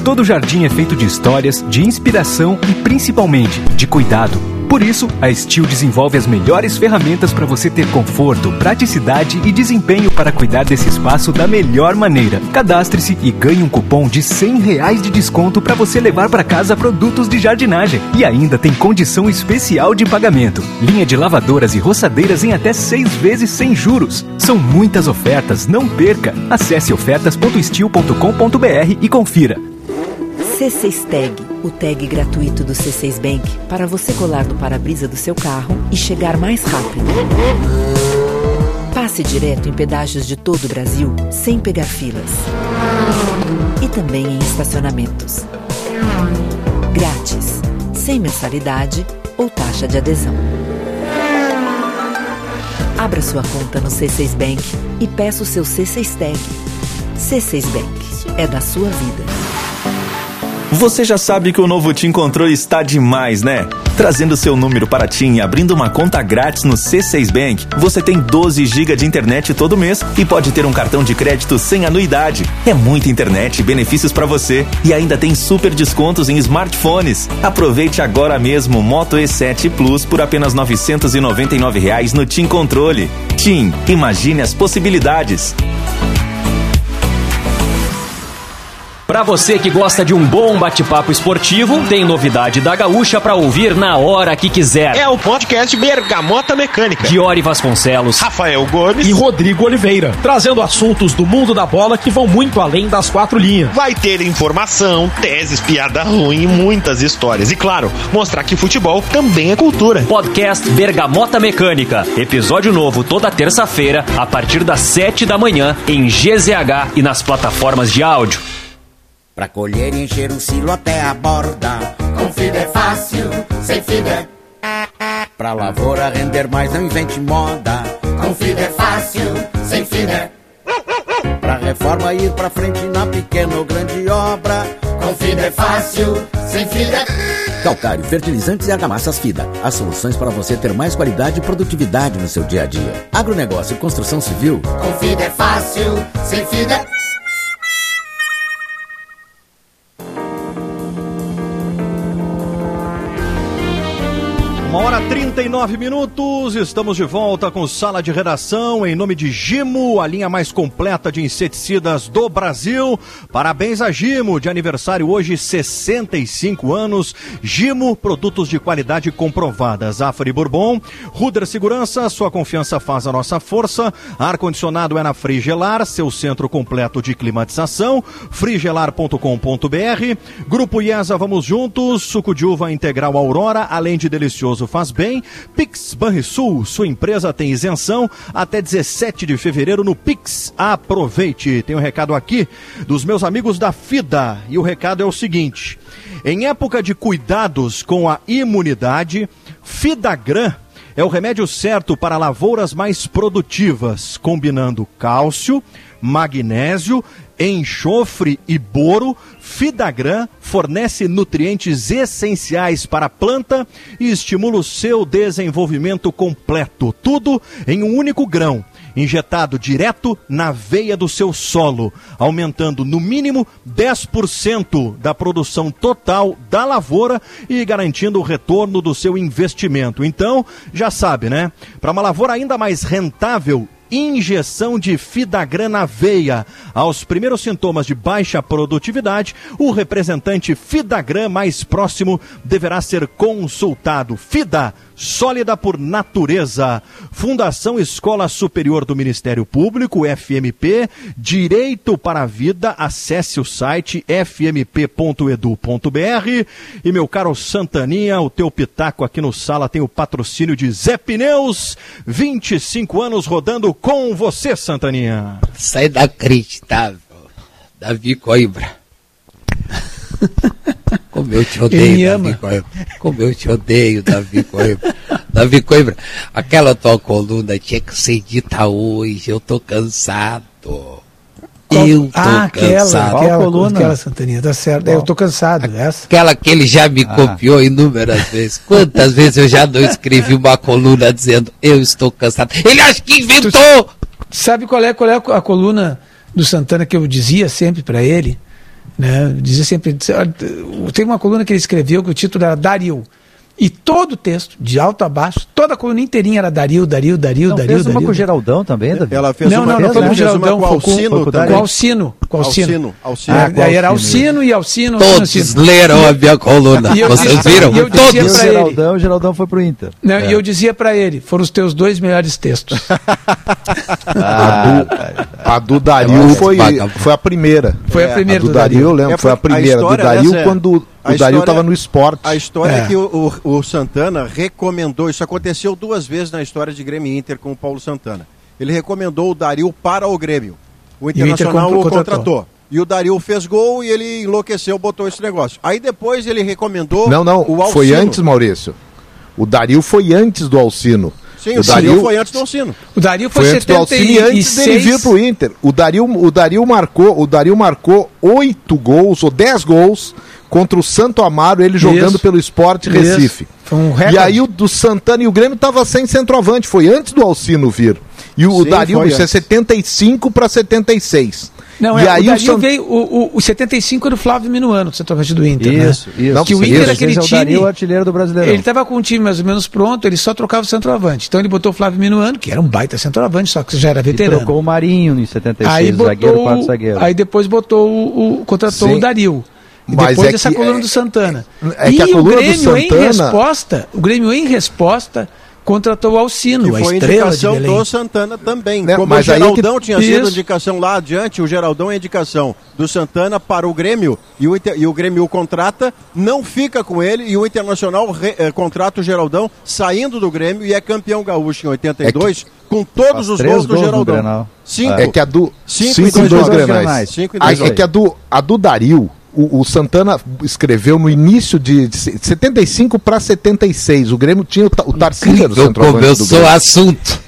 Todo jardim é feito de histórias, de inspiração e principalmente de cuidado. Por isso, a Steel desenvolve as melhores ferramentas para você ter conforto, praticidade e desempenho para cuidar desse espaço da melhor maneira. Cadastre-se e ganhe um cupom de 100 reais de desconto para você levar para casa produtos de jardinagem. E ainda tem condição especial de pagamento. Linha de lavadoras e roçadeiras em até seis vezes sem juros. São muitas ofertas, não perca! Acesse ofertas.steel.com.br e confira. C6 Tag, o tag gratuito do C6 Bank para você colar no para-brisa do seu carro e chegar mais rápido. Passe direto em pedágios de todo o Brasil sem pegar filas. E também em estacionamentos. Grátis, sem mensalidade ou taxa de adesão. Abra sua conta no C6 Bank e peça o seu C6 Tag. C6 Bank é da sua vida. Você já sabe que o novo TIM Controle está demais, né? Trazendo seu número para TIM e abrindo uma conta grátis no C6 Bank, você tem 12 GB de internet todo mês e pode ter um cartão de crédito sem anuidade. É muita internet e benefícios para você. E ainda tem super descontos em smartphones. Aproveite agora mesmo o Moto E7 Plus por apenas 999 reais no TIM Controle. TIM, imagine as possibilidades. Para você que gosta de um bom bate-papo esportivo, tem novidade da Gaúcha para ouvir na hora que quiser. É o podcast Bergamota Mecânica. Giori Vasconcelos, Rafael Gomes e Rodrigo Oliveira, trazendo assuntos do mundo da bola que vão muito além das quatro linhas. Vai ter informação, teses, piada ruim e muitas histórias. E claro, mostrar que futebol também é cultura. Podcast Bergamota Mecânica. Episódio novo toda terça-feira, a partir das sete da manhã, em GZH e nas plataformas de áudio. Pra colher e encher um silo até a borda. Com é fácil, sem fibra. É Pra lavoura render mais, não invente moda. Com Fida é fácil, sem Fida é... Pra reforma ir pra frente na pequena ou grande obra. Com Fida é fácil, sem Fida é... Calcário, fertilizantes e argamassas FIDA. As soluções para você ter mais qualidade e produtividade no seu dia a dia. Agronegócio e construção civil. Com Fida é fácil, sem Fida é... Uma hora 39 minutos, estamos de volta com sala de redação em nome de Gimo, a linha mais completa de inseticidas do Brasil. Parabéns a Gimo, de aniversário hoje, 65 anos. Gimo, produtos de qualidade comprovada. Zafari Bourbon, Ruder Segurança, sua confiança faz a nossa força. Ar-condicionado é na Frigelar, seu centro completo de climatização. frigelar.com.br. Grupo IESA, vamos juntos. Suco de uva integral Aurora, além de delicioso faz bem. Pix Banrisul, sua empresa tem isenção até 17 de fevereiro no Pix. Aproveite. Tem um recado aqui dos meus amigos da FIDA e o recado é o seguinte: em época de cuidados com a imunidade, Fidagran é o remédio certo para lavouras mais produtivas, combinando cálcio, magnésio, enxofre e boro, Fidagran fornece nutrientes essenciais para a planta e estimula o seu desenvolvimento completo. Tudo em um único grão, injetado direto na veia do seu solo, aumentando no mínimo 10% da produção total da lavoura e garantindo o retorno do seu investimento. Então, já sabe, né? Para uma lavoura ainda mais rentável, injeção de Fidagran na veia. Aos primeiros sintomas de baixa produtividade, o representante Fidagran mais próximo deverá ser consultado. Fida, sólida por natureza. Fundação Escola Superior do Ministério Público, FMP, Direito para a Vida. Acesse o site fmp.edu.br. E meu caro Santaninha, o teu pitaco aqui no Sala tem o patrocínio de Zé Pneus. 25 anos rodando com você, Santaninha. Sai da acreditável. Davi Coimbra. Como eu te odeio, Davi Coimbra. Como eu te odeio, Davi Coimbra. Davi Coimbra, aquela tua coluna tinha que ser dita hoje. Eu tô cansado. Eu tô ah, cansado. Aquela, aquela coluna. Aquela Santaninha, tá certo. Eu tô cansado. Essa. Aquela que ele já me copiou inúmeras vezes. Quantas vezes eu já não escrevi uma coluna dizendo eu estou cansado? Ele acha que inventou! Tu sabe qual é, qual é a coluna do Santana que eu dizia sempre para ele? Né? Dizia sempre. Tem uma coluna que ele escreveu que o título era Dario. E todo o texto, de alto a baixo, toda a coluna inteirinha era Dario, Dario, Dario, não, Dario. Fez uma Dario, com o Geraldão também, Davi? Ela fez não, uma não, não foi com o Geraldão, com Alcino com, também. com Alcino. Com Alcino. Alcino, Alcino. Ah, aí era Alcino e Alcino. Todos Alcino. leram a minha coluna. E eu Vocês dizia- viram? e eu dizia Todos. pra ele- Geraldão, o Geraldão foi pro Inter. Não, É. E eu dizia para ele, foram os teus dois melhores textos. a, do, a do Dario foi, foi a primeira. Foi a primeira A do Dario, eu lembro, É, foi a primeira. do Dario quando A o Dario estava no esporte. A história é, É. que o, o- o Santana recomendou, isso aconteceu duas vezes na história de Grêmio Inter com o Paulo Santana. Ele recomendou o Dario para o Grêmio. O o Inter Internacional comprou- o contratou. contratou. E o Dario fez gol e ele enlouqueceu, botou esse negócio. Aí depois ele recomendou Não, não, o Alcino. foi antes, Maurício. O Dario foi antes do Alcino. Sim, o, Dario, foi antes do Alcino. O Dario foi, Foi antes do Alcino e antes dele 76. vir pro Inter. O Dario, o Dario marcou, o Dario marcou oito gols ou dez gols contra o Santo Amaro, ele jogando Isso. pelo Esporte. Recife. Foi um E aí o do Santana e o Grêmio tava sem centroavante, foi antes do Alcino vir. E o Sim, Dario, isso é antes. 75 para 76. Não, e é, aí o Dario Sant- veio, o, o, o 75 era o Flávio Minuano, do centroavante do Inter. Isso, né? isso. Que o Inter, isso. aquele Esse é o time. Dario, o artilheiro do Brasileirão. Ele estava com o time mais ou menos pronto, ele só trocava o centroavante. Então ele botou o Flávio Minuano, que era um baita centroavante, só que já era E veterano. trocou o Marinho em 76, Aí zagueiro, botou, quarto zagueiro. aí depois botou o, o- contratou Sim. o Dario. E Mas depois é dessa que- coluna é- do Santana. é e que a o do Grêmio em resposta, o Grêmio em resposta contratou o Alcino, Que a foi estrela de indicação Belém. do Santana também. Né, Como mas o é que- Geraldão tinha sido Isso. indicação lá adiante, o Geraldão é indicação do Santana para o Grêmio e o, Inter- e o Grêmio o contrata, não fica com ele e o Internacional re- eh, contrata o Geraldão saindo do Grêmio e é campeão gaúcho em 82 com todos Faz os gols do gols no Geraldão. Cinco. É que a do Cinco cinco, em dois dois jogos. grenais. Cinco em Ah, dois é que a do, a do Dario, o, o Santana escreveu no início de, de 75 para 76. O Grêmio tinha o, o Tarcísio do Eu, centroavante como eu sou assunto.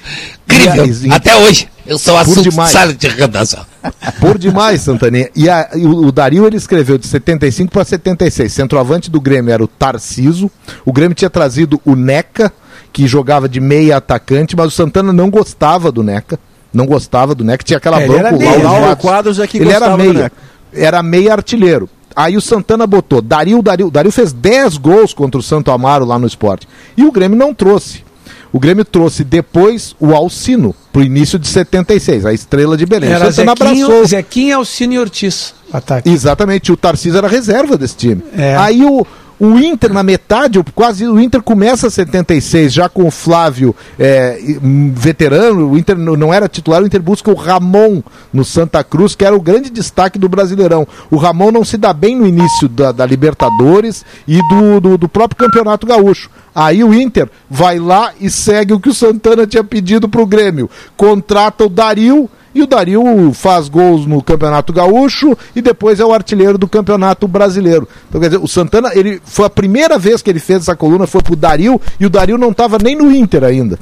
Incrível. E- e- Até hoje. Eu sou assunto de demais. sala de redação. Por demais, Santaninha. E, a- e o, o Dario ele escreveu de 75 para 76. Centroavante do Grêmio era o Tarciso. O Grêmio tinha trazido o Neca, que jogava de meia atacante, mas o Santana não gostava do Neca. Não gostava do Neca. Tinha aquela É, ele era bronca, meia? Quadros. O Quadros é que Ele era meia. Era meia artilheiro. Aí o Santana botou Dario, Dario. Dario fez 10 gols contra o Santo Amaro lá no esporte. E o Grêmio não trouxe. O Grêmio trouxe depois o Alcino, pro início de 76, a estrela de Belém. Era o Santana Zequinho, abraçou. Zequinha, Alcino e Ortiz. Ataque. Exatamente, o Tarcísio era reserva desse time. É. Aí o, o Inter, na metade, o- quase o Inter começa 76, já com o Flávio é, e- um veterano, o Inter não era titular, o Inter busca o Ramon no Santa Cruz, que era o grande destaque do Brasileirão. O Ramon não se dá bem no início da, da Libertadores e do, do, do próprio Campeonato Gaúcho. Aí o Inter vai lá e segue o que o Santana tinha pedido pro Grêmio. Contrata o Dario e o Dario faz gols no Campeonato Gaúcho e depois é o artilheiro do Campeonato Brasileiro. Então, quer dizer, o Santana, ele foi a primeira vez que ele fez essa coluna foi pro Dario e o Dario não estava nem no Inter ainda.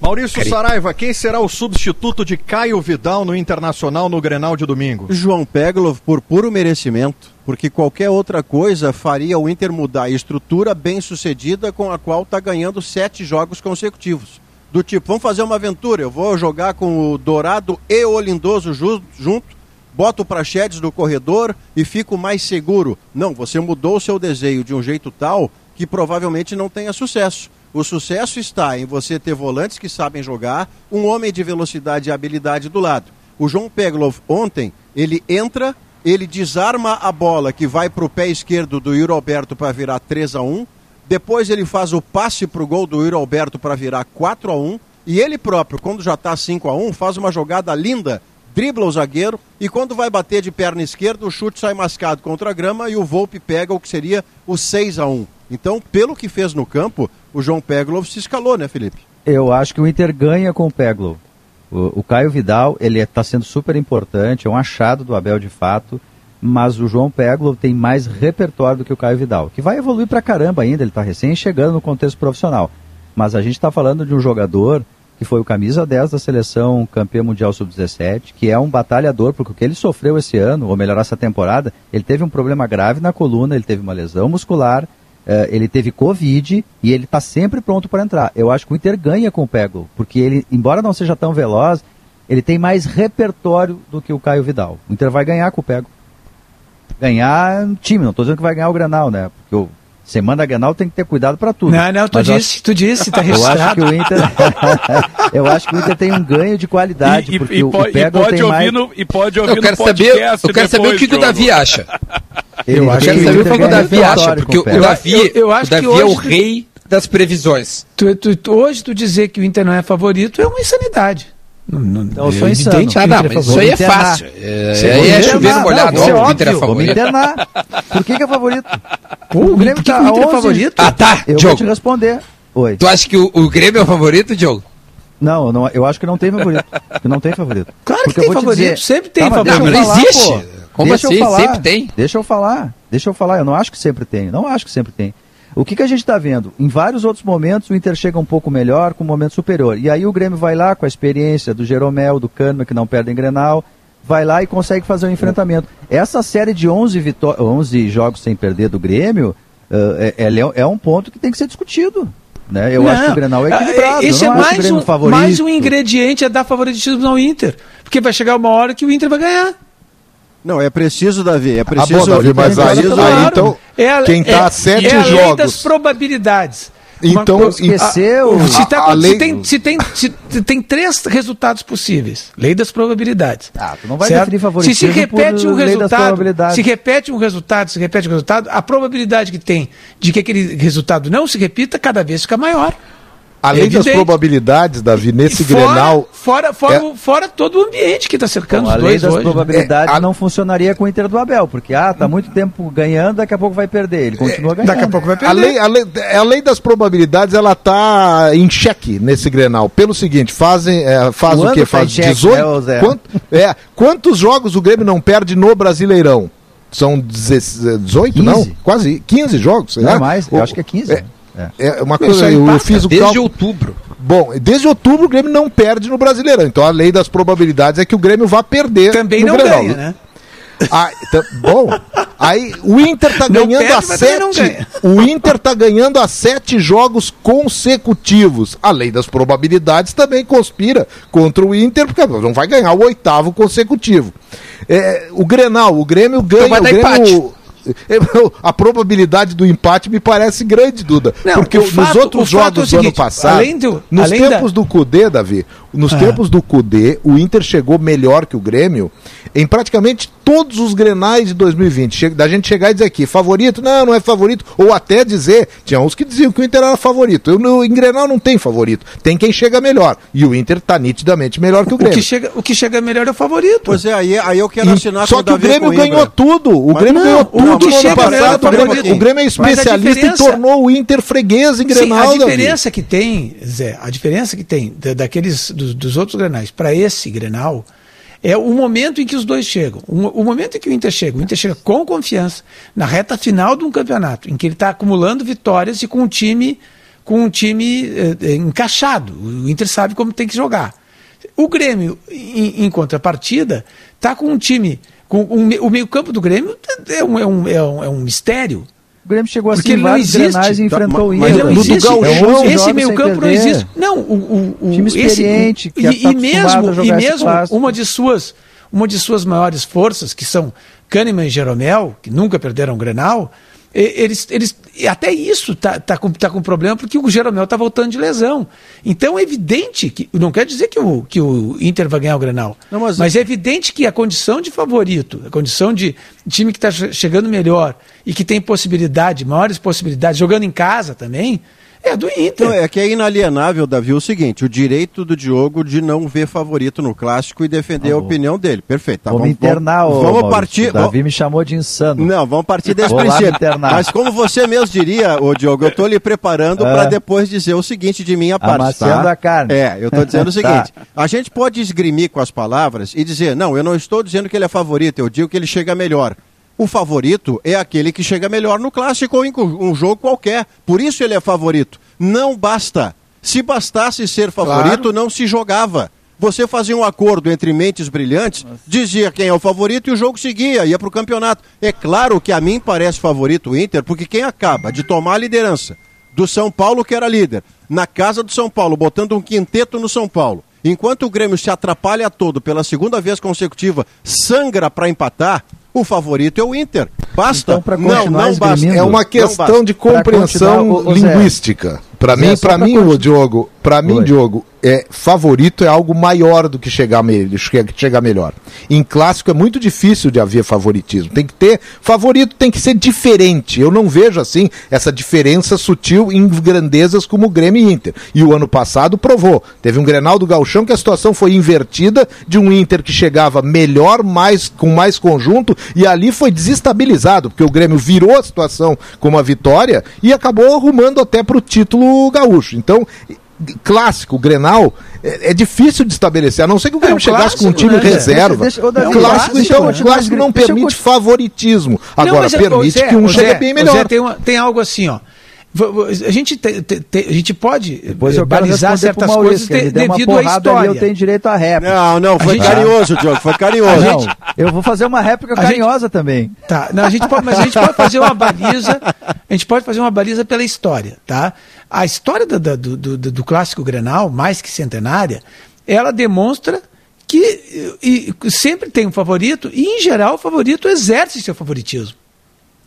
Maurício Saraiva, quem será o substituto de Caio Vidal no Internacional no Grenal de domingo? João Peglov por puro merecimento, porque qualquer outra coisa faria o Inter mudar a estrutura bem sucedida com a qual está ganhando sete jogos consecutivos. Do tipo, vamos fazer uma aventura, eu vou jogar com o Dourado e o Lindoso ju- junto, boto o Prachedes no corredor e fico mais seguro. Não, você mudou o seu desenho de um jeito tal que provavelmente não tenha sucesso. O sucesso está em você ter volantes que sabem jogar, um homem de velocidade e habilidade do lado. O João Peglov ontem, ele entra, ele desarma a bola que vai para o pé esquerdo do Yuri Alberto para virar 3 a 1 depois ele faz o passe para o gol do Yuri Alberto para virar 4 a 1 e ele próprio, quando já está 5 a 1 faz uma jogada linda, dribla o zagueiro e quando vai bater de perna esquerda, o chute sai mascado contra a grama e o Volpe pega o que seria o 6 a 1 Então, pelo que fez no campo, o João Peglov se escalou, né, Felipe? Eu acho que o Inter ganha com o Peglo. O, o Caio Vidal, ele está sendo super importante, é um achado do Abel de fato, mas o João Peglo tem mais repertório do que o Caio Vidal, que vai evoluir pra caramba ainda, ele está recém chegando no contexto profissional. Mas a gente está falando de um jogador que foi o camisa 10 da seleção campeã mundial sub-17, que é um batalhador, porque o que ele sofreu esse ano, ou melhor, essa temporada, ele teve um problema grave na coluna, ele teve uma lesão muscular, eh, ele teve Covid e ele está sempre pronto para entrar. Eu acho que o Inter ganha com o Pego, porque ele, embora não seja tão veloz, ele tem mais repertório do que o Caio Vidal. O Inter vai ganhar com o Pego. Ganhar time, não estou dizendo que vai ganhar o Granal, né? Porque o semana Granal tem que ter cuidado para tudo. Não, não, tu Mas disse, tu disse, tá eu acho registrado. que o Inter eu acho que o Inter tem um ganho de qualidade E- porque e o, o pode tem ouvir mais no- e pode ouvir Eu quero no saber, eu quero saber o que, que o. Davi acha. Ele eu quero ele saber o que o Davi acha, porque o o. Davi, Eu- eu acho o Davi que é o rei das previsões. Tu- tu- tu- hoje tu dizer que o Inter não é favorito é uma insanidade. Não, não, Então, eu é sou evidente insano. que o Ah, não, é mas isso aí é fácil. É, Você é, vai é chover molhado, não, óbvio é que o Inter é favorito. internar. Por que, que é favorito? Pô, o Grêmio por que tá que o Inter é 11. favorito? Ah, tá, Eu vou Diogo. te responder. Oi. Tu acha que o, o Grêmio é o favorito, Diogo? Não, não, eu acho que não tem favorito. Que não tem favorito. Claro que Porque tem eu vou te favorito, dizer- sempre tem Tá, favorito. Não, não falar, existe. pô. Como Deixa eu assim? falar. Sempre tem. Deixa eu falar. Deixa eu falar. Eu não acho que sempre tem. Não acho que sempre tem. O que, que a gente está vendo? Em vários outros momentos, o Inter chega um pouco melhor, com um momento superior. E aí o Grêmio vai lá com a experiência do Jeromel, do Kahneman, que não perdem Grenal, vai lá e consegue fazer o enfrentamento. Essa série de 11, vitó 11 jogos sem perder do Grêmio, eh, é, é- é um ponto que tem que ser discutido. Né? Eu Não, acho que o Grenal é equilibrado. Esse eu é não acho o mais um, favorito. mais um ingrediente a dar favoritismo ao Inter. Porque vai chegar uma hora que o Inter vai ganhar. Não, é preciso, Davi. É Ah, preciso. bom, Davi, mas é aí, preciso- aí então, É quem tá é- a sete é a lei jogos. das probabilidades. Então, esqueceu. se, tá- A- a lei- se tem, se, tem, se tem três resultados possíveis, lei das probabilidades. Ah, tu não vai certo? definir se favoritismo se repete por um lei das resultado, se repete um resultado, se repete um resultado, a probabilidade que tem de que aquele resultado não se repita cada vez fica maior. Além das Evidente. probabilidades, Davi, nesse fora, Grenal, Fora, fora, É- o- fora todo o ambiente que está cercando Bom, os a lei dois das hoje. né? probabilidades É, a- não funcionaria com o Inter do Abel, porque ah, tá muito tempo ganhando, daqui a pouco vai perder. Ele continua ganhando. Daqui a pouco vai perder. lei, a, lei, a lei das probabilidades ela tá em xeque nesse Grenal. Pelo seguinte, fazem, é, faz O o quê? tá Faz xeque, 18. né, ô Zé? quant- é, quantos jogos o Grêmio não perde no Brasileirão? são 18, não? Quase 15 jogos. Sei Não lá. é mais, eu acho que é 15. É, É. é uma coisa, eu empata fiz o desde cálculo. outubro. Bom, desde outubro o Grêmio não perde no Brasileirão. Então a lei das probabilidades é que o Grêmio vá perder Também no não Grenal. ganha, né? Ah, então, bom, aí o Inter tá Não ganhando perde, a sete. O Inter tá ganhando a sete jogos consecutivos. A lei das probabilidades também conspira contra o Inter, porque não vai ganhar o oitavo consecutivo. É, o Grenal, o Grêmio ganha. Então vai o dar Grêmio, a probabilidade do empate me parece grande, Duda. Não, porque o nos fato- outros o fato é o jogos do ano seguinte, passado, além do- nos além tempos da- do Cudê, Davi, nos Ah. tempos do Cudê, o Inter chegou melhor que o Grêmio em praticamente todos os grenais de 2020. Che- Da gente chegar e dizer aqui, favorito? Não, não é favorito. Ou até dizer, tinha uns que diziam que o Inter era favorito. Eu, no, em Grenal não tem favorito. Tem quem chega melhor. E o Inter tá nitidamente melhor que o O Grêmio. que, chega, o que chega melhor é o favorito. Pois é, aí, aí eu quero E- assinar só com que o Grêmio Coimbra. ganhou tudo. O Mas Grêmio não, ganhou o que chega passado. O Grêmio, o Grêmio é a especialista e tornou o Inter freguês em Sim, Grenal. a Davi. diferença que tem, Zé, a diferença que tem da- daqueles dos, dos outros grenais para esse grenal é o momento em que os dois chegam. O, o momento em que o Inter chega, o Inter chega com confiança na reta final de um campeonato, em que ele está acumulando vitórias e com um time com um time eh, eh, encaixado. O Inter sabe como tem que jogar. O Grêmio, em, em contrapartida, está com um time. Com um o meio-campo do Grêmio é um, é um, é um, é um mistério. O Grêmio chegou assim Porque em ele não vários existe. e enfrentou o Mas Inter. não existe. Gauchão, esse jogos sem meio campo não existe. Não, o, o, o Time esse- experiente, que e, tá e mesmo, jogar e esse mesmo uma de suas uma de suas maiores forças, que são Kahneman e Jeromel, que nunca perderam o Grenal, eles, eles, até isso tá, tá, com, tá com problema porque o Jeromel está voltando de lesão. Então é evidente que. Não quer dizer que o, que o Inter vai ganhar o Grenal. Não, mas- mas... é evidente que a condição de favorito, a condição de time que está chegando melhor e que tem possibilidade, maiores possibilidades, jogando em casa também, é do Inter. Não, é que é inalienável, Davi, o seguinte: o direito do Diogo de não ver favorito no clássico e defender a opinião dele. Perfeito. Tá, Vou me internar, ô, vamos Maurício. partir. O Davi me chamou de insano. Não, vamos partir desse Vou princípio. internar. Mas como você mesmo diria, ô Diogo, eu estou lhe preparando Ah. para depois dizer o seguinte de minha parte. Amaciando tá? a carne. É, eu estou dizendo o Tá. seguinte: a gente pode esgrimir com as palavras e dizer, não, eu não estou dizendo que ele é favorito, eu digo que ele chega melhor. O favorito é aquele que chega melhor no clássico ou em um jogo qualquer. Por isso ele é favorito. Não basta. Se bastasse ser favorito, não se jogava. Você fazia um acordo entre mentes brilhantes, dizia quem é o favorito e o jogo seguia, ia para o campeonato. É claro que a mim parece favorito o Inter, porque quem acaba de tomar a liderança do São Paulo, que era líder, na casa do São Paulo, botando um quinteto no São Paulo, enquanto o Grêmio se atrapalha todo pela segunda vez consecutiva, sangra para empatar, o favorito é o Inter. Basta. Então, não, não basta. É uma questão de compreensão ô, Zé. linguística. Para mim, para mim, o Diogo, para mim. Diogo, é favorito é algo maior do que chegar me- che- chegar melhor. Em clássico é muito difícil de haver favoritismo. Tem que ter favorito, tem que ser diferente. Eu não vejo assim essa diferença sutil em grandezas como o Grêmio e Inter. E o ano passado provou. Teve um Grenal do Gauchão que a situação foi invertida de um Inter que chegava melhor, mais com mais conjunto e ali foi desestabilizado, porque o Grêmio virou a situação com uma vitória e acabou arrumando até para o título gaúcho. Então, clássico, Grenal, é, é difícil de estabelecer, a não ser que o Grêmio um chegasse com um clássico, time né? reserva. Deixa- deixa- Davi, É um clássico, então, o clássico não permite favoritismo. Não, Agora, mas, ô, permite Zé, que um chegue bem melhor. Zé, tem, uma- tem algo assim, ó. A gente, te- te- te- a gente pode Depois eu balizar certas Maurício, coisas devido à porrada ali, história. eu tenho direito à réplica. Não, não, foi gente- carinhoso, Diogo, foi carinhoso. A Não, gente- eu vou fazer uma réplica A gente- carinhosa também. Tá, não, a gente pode, mas a gente pode fazer uma baliza, a gente pode fazer uma baliza pela história, tá? A história do, do, do, do- do clássico Grenal, mais que centenária, ela demonstra que e- e sempre tem um favorito e, em geral, o favorito exerce seu favoritismo.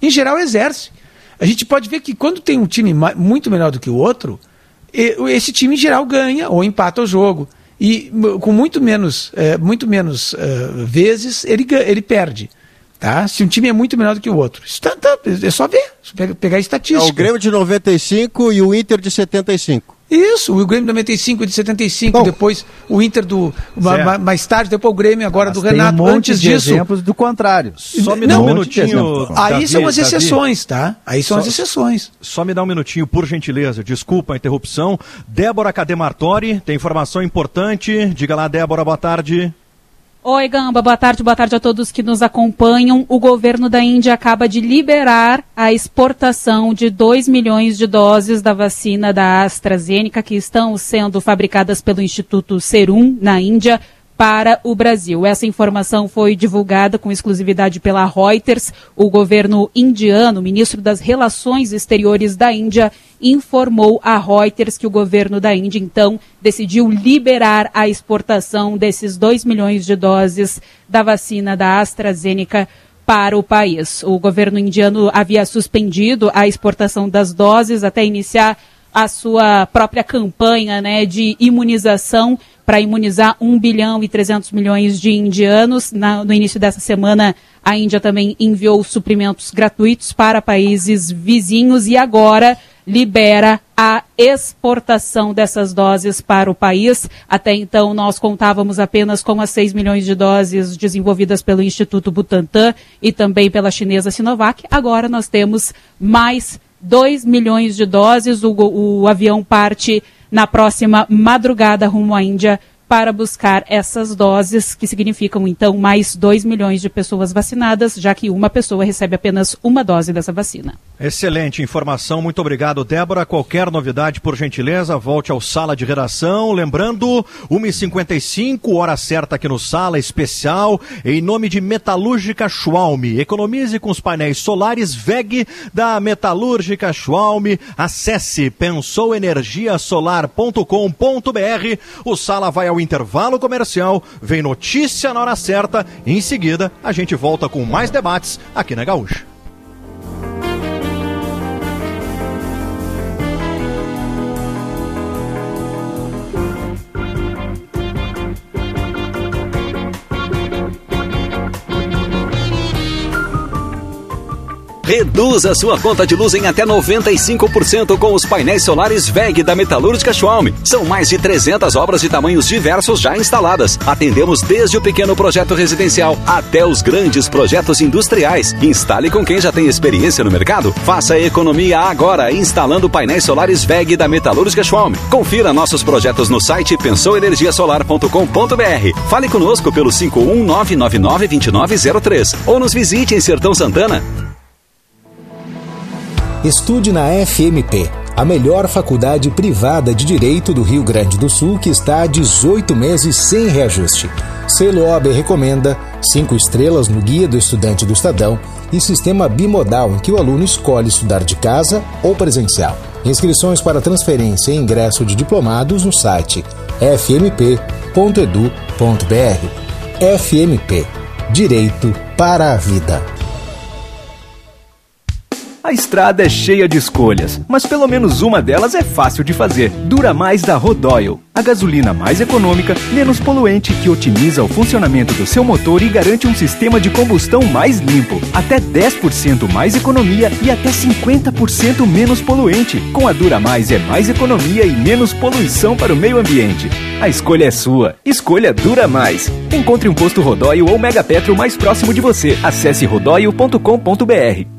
Em geral, exerce. A gente pode ver que quando tem um time muito melhor do que o outro, esse time, em geral, ganha ou empata o jogo. E com muito menos, eh, muito menos eh, vezes ele, ele perde. Tá? Se um time é muito melhor do que o outro. Isso tá- tá- é só ver, pegar a É estatística. o Grêmio de 95 e o Inter de 75. Isso, o Grêmio de 95 de 75, Bom. depois o Inter do. ma- mais tarde, depois o Grêmio agora do Mas tem Renato. um monte Antes de disso. exemplos do contrário. Só me Não, dá um minutinho. Aí Davi, são as Davi. exceções, tá? Aí são Só- as exceções. Só me dá um minutinho, por gentileza. Desculpa a interrupção. Débora Cadê Martori, tem informação importante. Diga lá, Débora, boa tarde. Oi, Gamba, boa tarde, boa tarde a todos que nos acompanham. O governo da Índia acaba de liberar a exportação de 2 milhões de doses da vacina da AstraZeneca que estão sendo fabricadas pelo Instituto Serum na Índia para o Brasil. Essa informação foi divulgada com exclusividade pela Reuters. O governo indiano, ministro das Relações Exteriores da Índia, informou a Reuters que o governo da Índia, então, decidiu liberar a exportação desses 2 milhões de doses da vacina da AstraZeneca para o país. O governo indiano havia suspendido a exportação das doses até iniciar a sua própria campanha né, de imunização para imunizar 1 bilhão e 300 milhões de indianos. Na, no início dessa semana, a Índia também enviou suprimentos gratuitos para países vizinhos e agora libera a exportação dessas doses para o país. Até então, nós contávamos apenas com as 6 milhões de doses desenvolvidas pelo Instituto Butantan e também pela chinesa Sinovac. Agora nós temos mais 2 milhões de doses. O, o avião parte na próxima madrugada rumo à Índia para buscar essas doses, que significam então mais 2 milhões de pessoas vacinadas, já que uma pessoa recebe apenas uma dose dessa vacina. Excelente informação, muito obrigado, Débora. Qualquer novidade, por gentileza, volte ao Sala de Redação. Lembrando, 1h55, hora certa aqui no Sala Especial, em nome de Metalúrgica Schwalm. Economize com os painéis solares VEG da Metalúrgica Schwalm. Acesse pensouenergiasolar.com.br. O Sala vai ao intervalo comercial, vem notícia na hora certa. Em seguida, a gente volta com mais debates aqui na Gaúcha. Reduza sua conta de luz em até 95% com os painéis solares VEG da Metalúrgica Schwalm. São mais de 300 obras de tamanhos diversos já instaladas. Atendemos desde o pequeno projeto residencial até os grandes projetos industriais. Instale com quem já tem experiência no mercado. Faça economia agora instalando painéis solares VEG da Metalúrgica Schwalm. Confira nossos projetos no site pensouenergiasolar.com.br. Fale conosco pelo 519992903 ou nos visite em Sertão Santana. Estude na FMP, a melhor faculdade privada de direito do Rio Grande do Sul que está há 18 meses sem reajuste. Selo OAB recomenda 5 estrelas no Guia do Estudante do Estadão e sistema bimodal em que o aluno escolhe estudar de casa ou presencial. Inscrições para transferência e ingresso de diplomados no site fmp.edu.br. FMP Direito para a Vida. A estrada é cheia de escolhas, mas pelo menos uma delas é fácil de fazer. Dura mais da Rodoil, a gasolina mais econômica, menos poluente que otimiza o funcionamento do seu motor e garante um sistema de combustão mais limpo, até 10% mais economia e até 50% menos poluente. Com a Dura Mais é mais economia e menos poluição para o meio ambiente. A escolha é sua. Escolha Dura Mais. Encontre um posto Rodoil ou Mega Petro mais próximo de você. Acesse rodoil.com.br.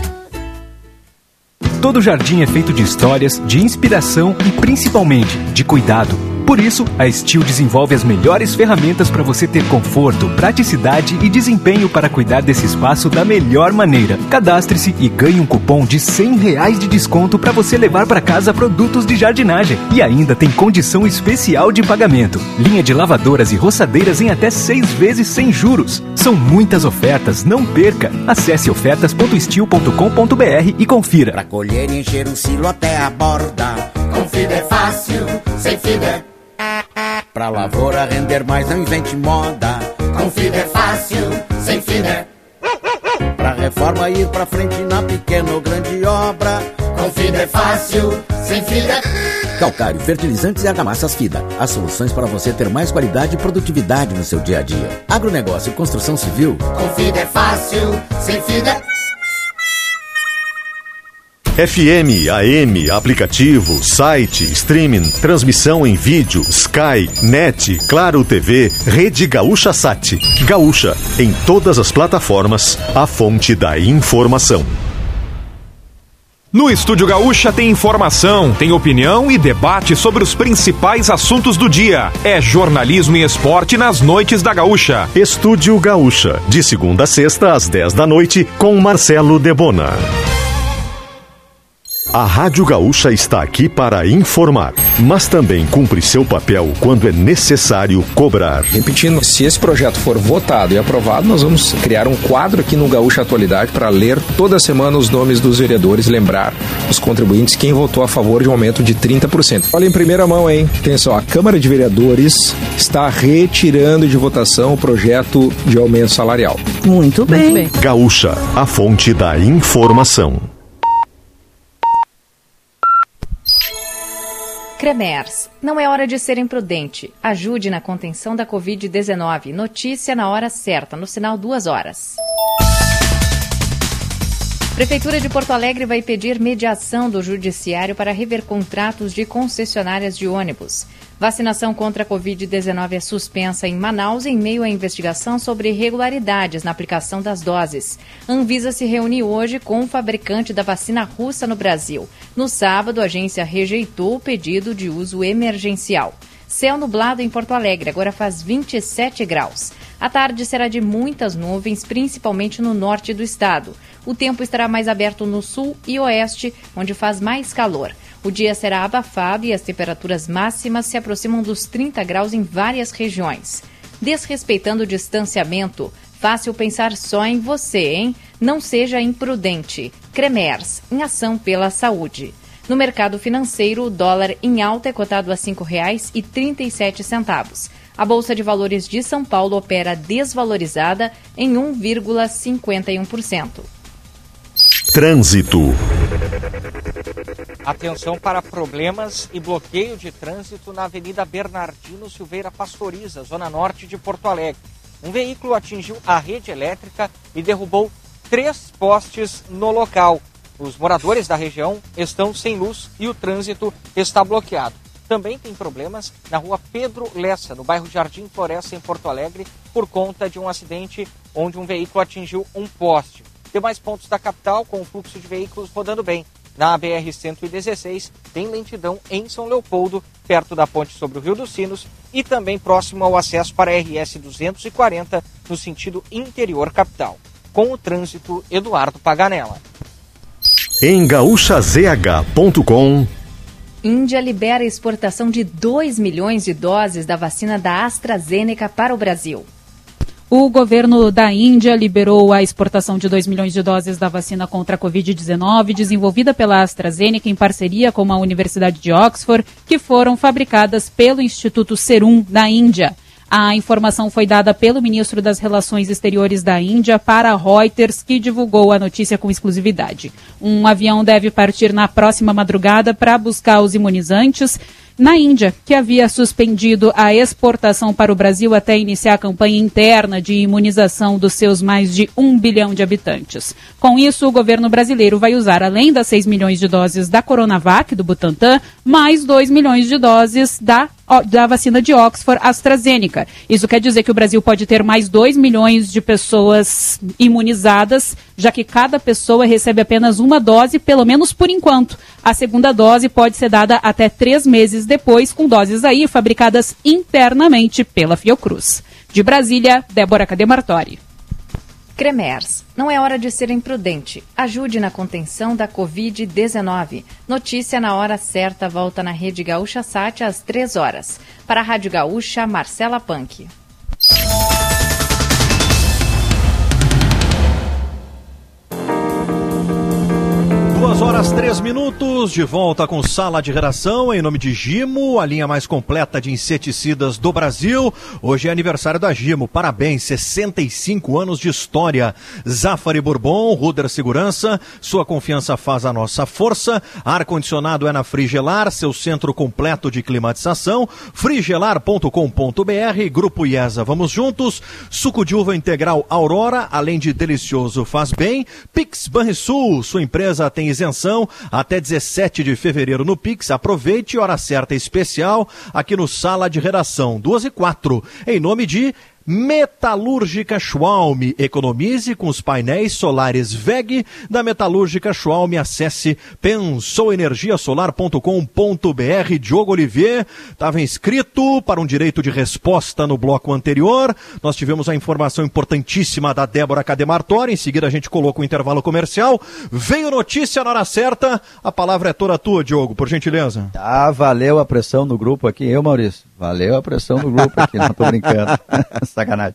Todo jardim é feito de histórias, de inspiração e principalmente de cuidado. Por isso, a Steel desenvolve as melhores ferramentas para você ter conforto, praticidade e desempenho para cuidar desse espaço da melhor maneira. Cadastre-se e ganhe um cupom de 100 reais de desconto para você levar para casa produtos de jardinagem. E ainda tem condição especial de pagamento. Linha de lavadoras e roçadeiras em até seis vezes sem juros. São muitas ofertas, não perca. Acesse ofertas.steel.com.br e confira. Para colher e encher um silo até a borda. Com é fácil, sem fibra Pra lavoura render mais, não invente moda. Com fibra é fácil, sem fibra. Pra reforma ir pra frente na pequena ou grande obra. Com fibra é fácil, sem fibra. Calcário, fertilizantes e argamassas FIDA. As soluções para você ter mais qualidade e produtividade no seu dia a dia. Agronegócio e construção civil. Com é fácil, sem fibra. FM, AM, aplicativo, site, streaming, transmissão em vídeo, Sky, Net, Claro TV, Rede Gaúcha Sat. Gaúcha, em todas as plataformas, a fonte da informação. No Estúdio Gaúcha tem informação, tem opinião e debate sobre os principais assuntos do dia. É jornalismo e esporte nas noites da Gaúcha. Estúdio Gaúcha, de segunda a sexta às 10 da noite, com Marcelo Debona. A Rádio Gaúcha está aqui para informar, mas também cumpre seu papel quando é necessário cobrar. Repetindo, se esse projeto for votado e aprovado, nós vamos criar um quadro aqui no Gaúcha Atualidade para ler toda semana os nomes dos vereadores, lembrar os contribuintes quem votou a favor de um aumento de 30%. Olha em primeira mão, hein? Atenção, a Câmara de Vereadores está retirando de votação o projeto de aumento salarial. Muito bem. Muito bem. Gaúcha, a fonte da informação. Cremers. Não é hora de ser imprudente. Ajude na contenção da Covid-19. Notícia na hora certa, no sinal duas horas. Prefeitura de Porto Alegre vai pedir mediação do Judiciário para rever contratos de concessionárias de ônibus. Vacinação contra a Covid-19 é suspensa em Manaus em meio à investigação sobre irregularidades na aplicação das doses. Anvisa se reuniu hoje com o fabricante da vacina russa no Brasil. No sábado, a agência rejeitou o pedido de uso emergencial. Céu nublado em Porto Alegre, agora faz 27 graus. A tarde será de muitas nuvens, principalmente no norte do estado. O tempo estará mais aberto no sul e oeste, onde faz mais calor. O dia será abafado e as temperaturas máximas se aproximam dos 30 graus em várias regiões. Desrespeitando o distanciamento, fácil pensar só em você, hein? Não seja imprudente. Cremers, em ação pela saúde. No mercado financeiro, o dólar em alta é cotado a R$ 5,37. A Bolsa de Valores de São Paulo opera desvalorizada em 1,51%. Trânsito. Atenção para problemas e bloqueio de trânsito na Avenida Bernardino Silveira Pastoriza, zona norte de Porto Alegre. Um veículo atingiu a rede elétrica e derrubou três postes no local. Os moradores da região estão sem luz e o trânsito está bloqueado. Também tem problemas na rua Pedro Lessa, no bairro Jardim Floresta, em Porto Alegre, por conta de um acidente onde um veículo atingiu um poste. Demais pontos da capital com o fluxo de veículos rodando bem. Na BR-116 tem lentidão em São Leopoldo, perto da ponte sobre o Rio dos Sinos e também próximo ao acesso para a RS 240 no sentido interior capital. Com o trânsito, Eduardo Paganella. Em gaúchazh.com Índia libera a exportação de 2 milhões de doses da vacina da AstraZeneca para o Brasil. O governo da Índia liberou a exportação de 2 milhões de doses da vacina contra a Covid-19, desenvolvida pela AstraZeneca em parceria com a Universidade de Oxford, que foram fabricadas pelo Instituto Serum da Índia. A informação foi dada pelo ministro das Relações Exteriores da Índia para Reuters, que divulgou a notícia com exclusividade. Um avião deve partir na próxima madrugada para buscar os imunizantes na Índia, que havia suspendido a exportação para o Brasil até iniciar a campanha interna de imunização dos seus mais de um bilhão de habitantes. Com isso, o governo brasileiro vai usar, além das 6 milhões de doses da Coronavac, do Butantan, mais 2 milhões de doses da da vacina de Oxford AstraZeneca. Isso quer dizer que o Brasil pode ter mais 2 milhões de pessoas imunizadas, já que cada pessoa recebe apenas uma dose, pelo menos por enquanto. A segunda dose pode ser dada até três meses depois, com doses aí fabricadas internamente pela Fiocruz. De Brasília, Débora Cademartori. Cremers. Não é hora de ser imprudente. Ajude na contenção da Covid-19. Notícia na hora certa volta na Rede Gaúcha Sat às 3 horas. Para a Rádio Gaúcha, Marcela Punk. Horas, três minutos, de volta com sala de redação, em nome de Gimo, a linha mais completa de inseticidas do Brasil. Hoje é aniversário da Gimo, parabéns, 65 anos de história. Zafari Bourbon, Ruder Segurança, sua confiança faz a nossa força. Ar-condicionado é na Frigelar, seu centro completo de climatização. frigelar.com.br, Grupo IESA, vamos juntos. Suco de uva integral Aurora, além de delicioso, faz bem. Pix Banrisul, sua empresa tem isenção até 17 de fevereiro no Pix. Aproveite hora certa especial aqui no Sala de Redação, 2 e 4, em nome de Metalúrgica Schwalm. Economize com os painéis solares VEG da Metalúrgica Schwalm. Acesse pensouenergiasolar.com.br. Diogo Olivier estava inscrito para um direito de resposta no bloco anterior. Nós tivemos a informação importantíssima da Débora Cademartori. Em seguida a gente coloca o intervalo comercial. Veio notícia na hora certa. A palavra é toda tua, Diogo, por gentileza. Ah, valeu a pressão no grupo aqui. Eu, Maurício. Valeu a pressão no grupo aqui, não tô brincando. Sacanagem.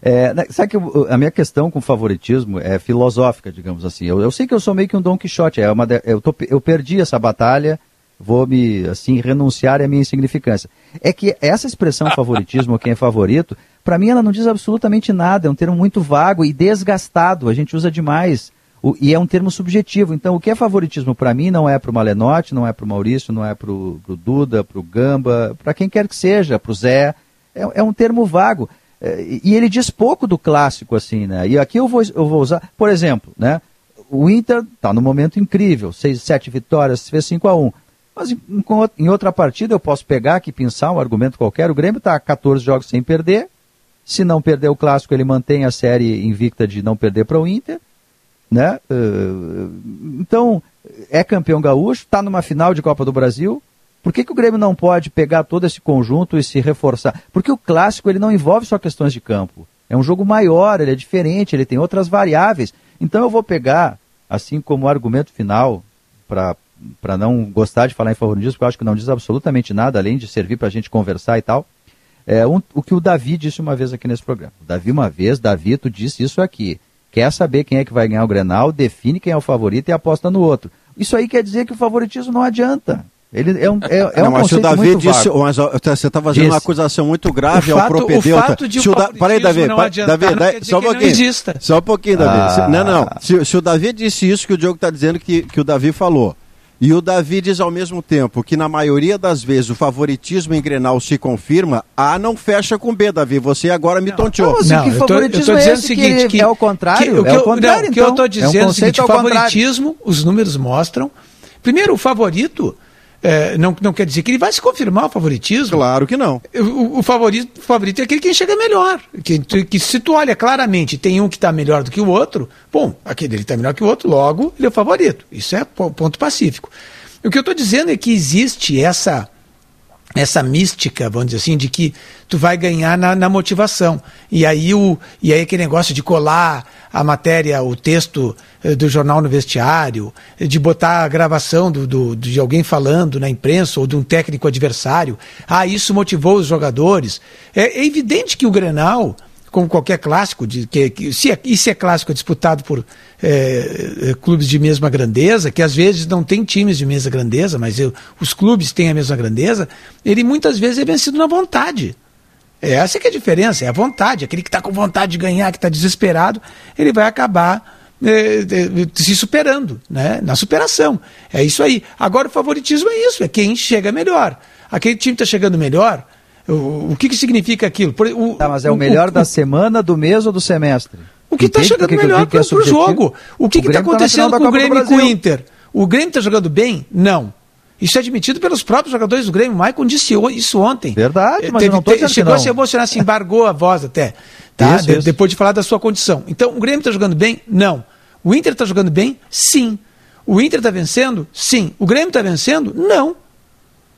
É, né, sabe que a minha questão com favoritismo é filosófica, digamos assim. Eu, eu sei que eu sou meio que um Don Quixote, é uma de, eu, tô, eu perdi essa batalha, vou me, assim, renunciar à minha insignificância. É que essa expressão favoritismo, quem é favorito, para mim ela não diz absolutamente nada, é um termo muito vago e desgastado, a gente usa demais. O, e é um termo subjetivo. Então, o que é favoritismo para mim não é para o Malenotti, não é para o Maurício, não é para o Duda, para o Gamba, para quem quer que seja, para o Zé. É, é, um termo vago. É, e ele diz pouco do clássico, assim, né? E aqui eu vou, eu vou usar, por exemplo, né? O Inter está no momento incrível, 6, 7 vitórias, fez 5 a 1 Mas em, em outra partida eu posso pegar aqui, pensar um argumento qualquer. O Grêmio está 14 jogos sem perder. Se não perder o clássico, ele mantém a série invicta de não perder para o Inter né? Uh, então, é campeão gaúcho, está numa final de Copa do Brasil. Por que, que o Grêmio não pode pegar todo esse conjunto e se reforçar? Porque o clássico ele não envolve só questões de campo. É um jogo maior, ele é diferente, ele tem outras variáveis. Então eu vou pegar, assim como argumento final, para não gostar de falar em favoritismo, porque eu acho que não diz absolutamente nada, além de servir para a gente conversar e tal. É um, o que o Davi disse uma vez aqui nesse programa. O Davi, uma vez, Davi, tu disse isso aqui quer saber quem é que vai ganhar o Grenal, define quem é o favorito e aposta no outro. Isso aí quer dizer que o favoritismo não adianta. Ele é um, é, é não, um mas o Davi disse, mas você está fazendo disse. uma acusação muito grave fato, ao propedeuta. O fato de se o da, Davi, Davi, Davi só um pouquinho. Só um pouquinho, Davi. Ah. Não, não. Se, se, o Davi disse isso que o Diogo está dizendo que, que o Davi falou, e o Davi diz ao mesmo tempo que na maioria das vezes o favoritismo em Grenal se confirma, A não fecha com B, Davi. Você agora me tonteou. Não, não, que favoritismo eu tô, eu tô dizendo é o seguinte, que, é o contrário, que, o que é o contrário, não, então. que eu estou dizendo é um o seguinte, favoritismo, os números mostram. Primeiro, o favorito é, não, não quer dizer que ele vai se confirmar o favoritismo. Claro que não. O, o, favorito, o favorito é aquele que chega melhor. Que, que se tu olha claramente, tem um que está melhor do que o outro, bom, aquele está melhor que o outro, logo ele é o favorito. Isso é ponto pacífico. O que eu estou dizendo é que existe essa essa mística, vamos dizer assim, de que tu vai ganhar na, na, motivação. E aí, o, e aí aquele negócio de colar a matéria, o texto eh, do jornal no vestiário, de botar a gravação do, do, de alguém falando na imprensa ou de um técnico adversário. Ah, isso motivou os jogadores. É, é evidente que o Grenal como qualquer clássico, de, que, que, se é, se é clássico é disputado por é, clubes de mesma grandeza, que às vezes não tem times de mesma grandeza, mas eu, os clubes têm a mesma grandeza, ele muitas vezes é vencido na vontade. É, essa é que é a diferença, é a vontade. Aquele que está com vontade de ganhar, que está desesperado, ele vai acabar é, se superando, né? na superação. É isso aí. Agora o favoritismo é isso, é quem chega melhor. Aquele time está chegando melhor, o, o que, que significa aquilo? O, tá, mas é o, o melhor da semana, do mês ou do semestre? O que está chegando melhor para o é jogo? O que está tá acontecendo tá com o Grêmio e com o Inter? O Grêmio está jogando bem? Não. Isso é admitido pelos próprios jogadores do Grêmio. O Maicon disse isso ontem. Verdade, mas Teve, não te, Chegou a se emocionar, se embargou a voz até. Tá? Isso, de, isso. Depois de falar da sua condição. Então, o Grêmio está jogando bem? Não. O Inter está jogando bem? Sim. O Inter está vencendo? Sim. O Grêmio está vencendo? Não.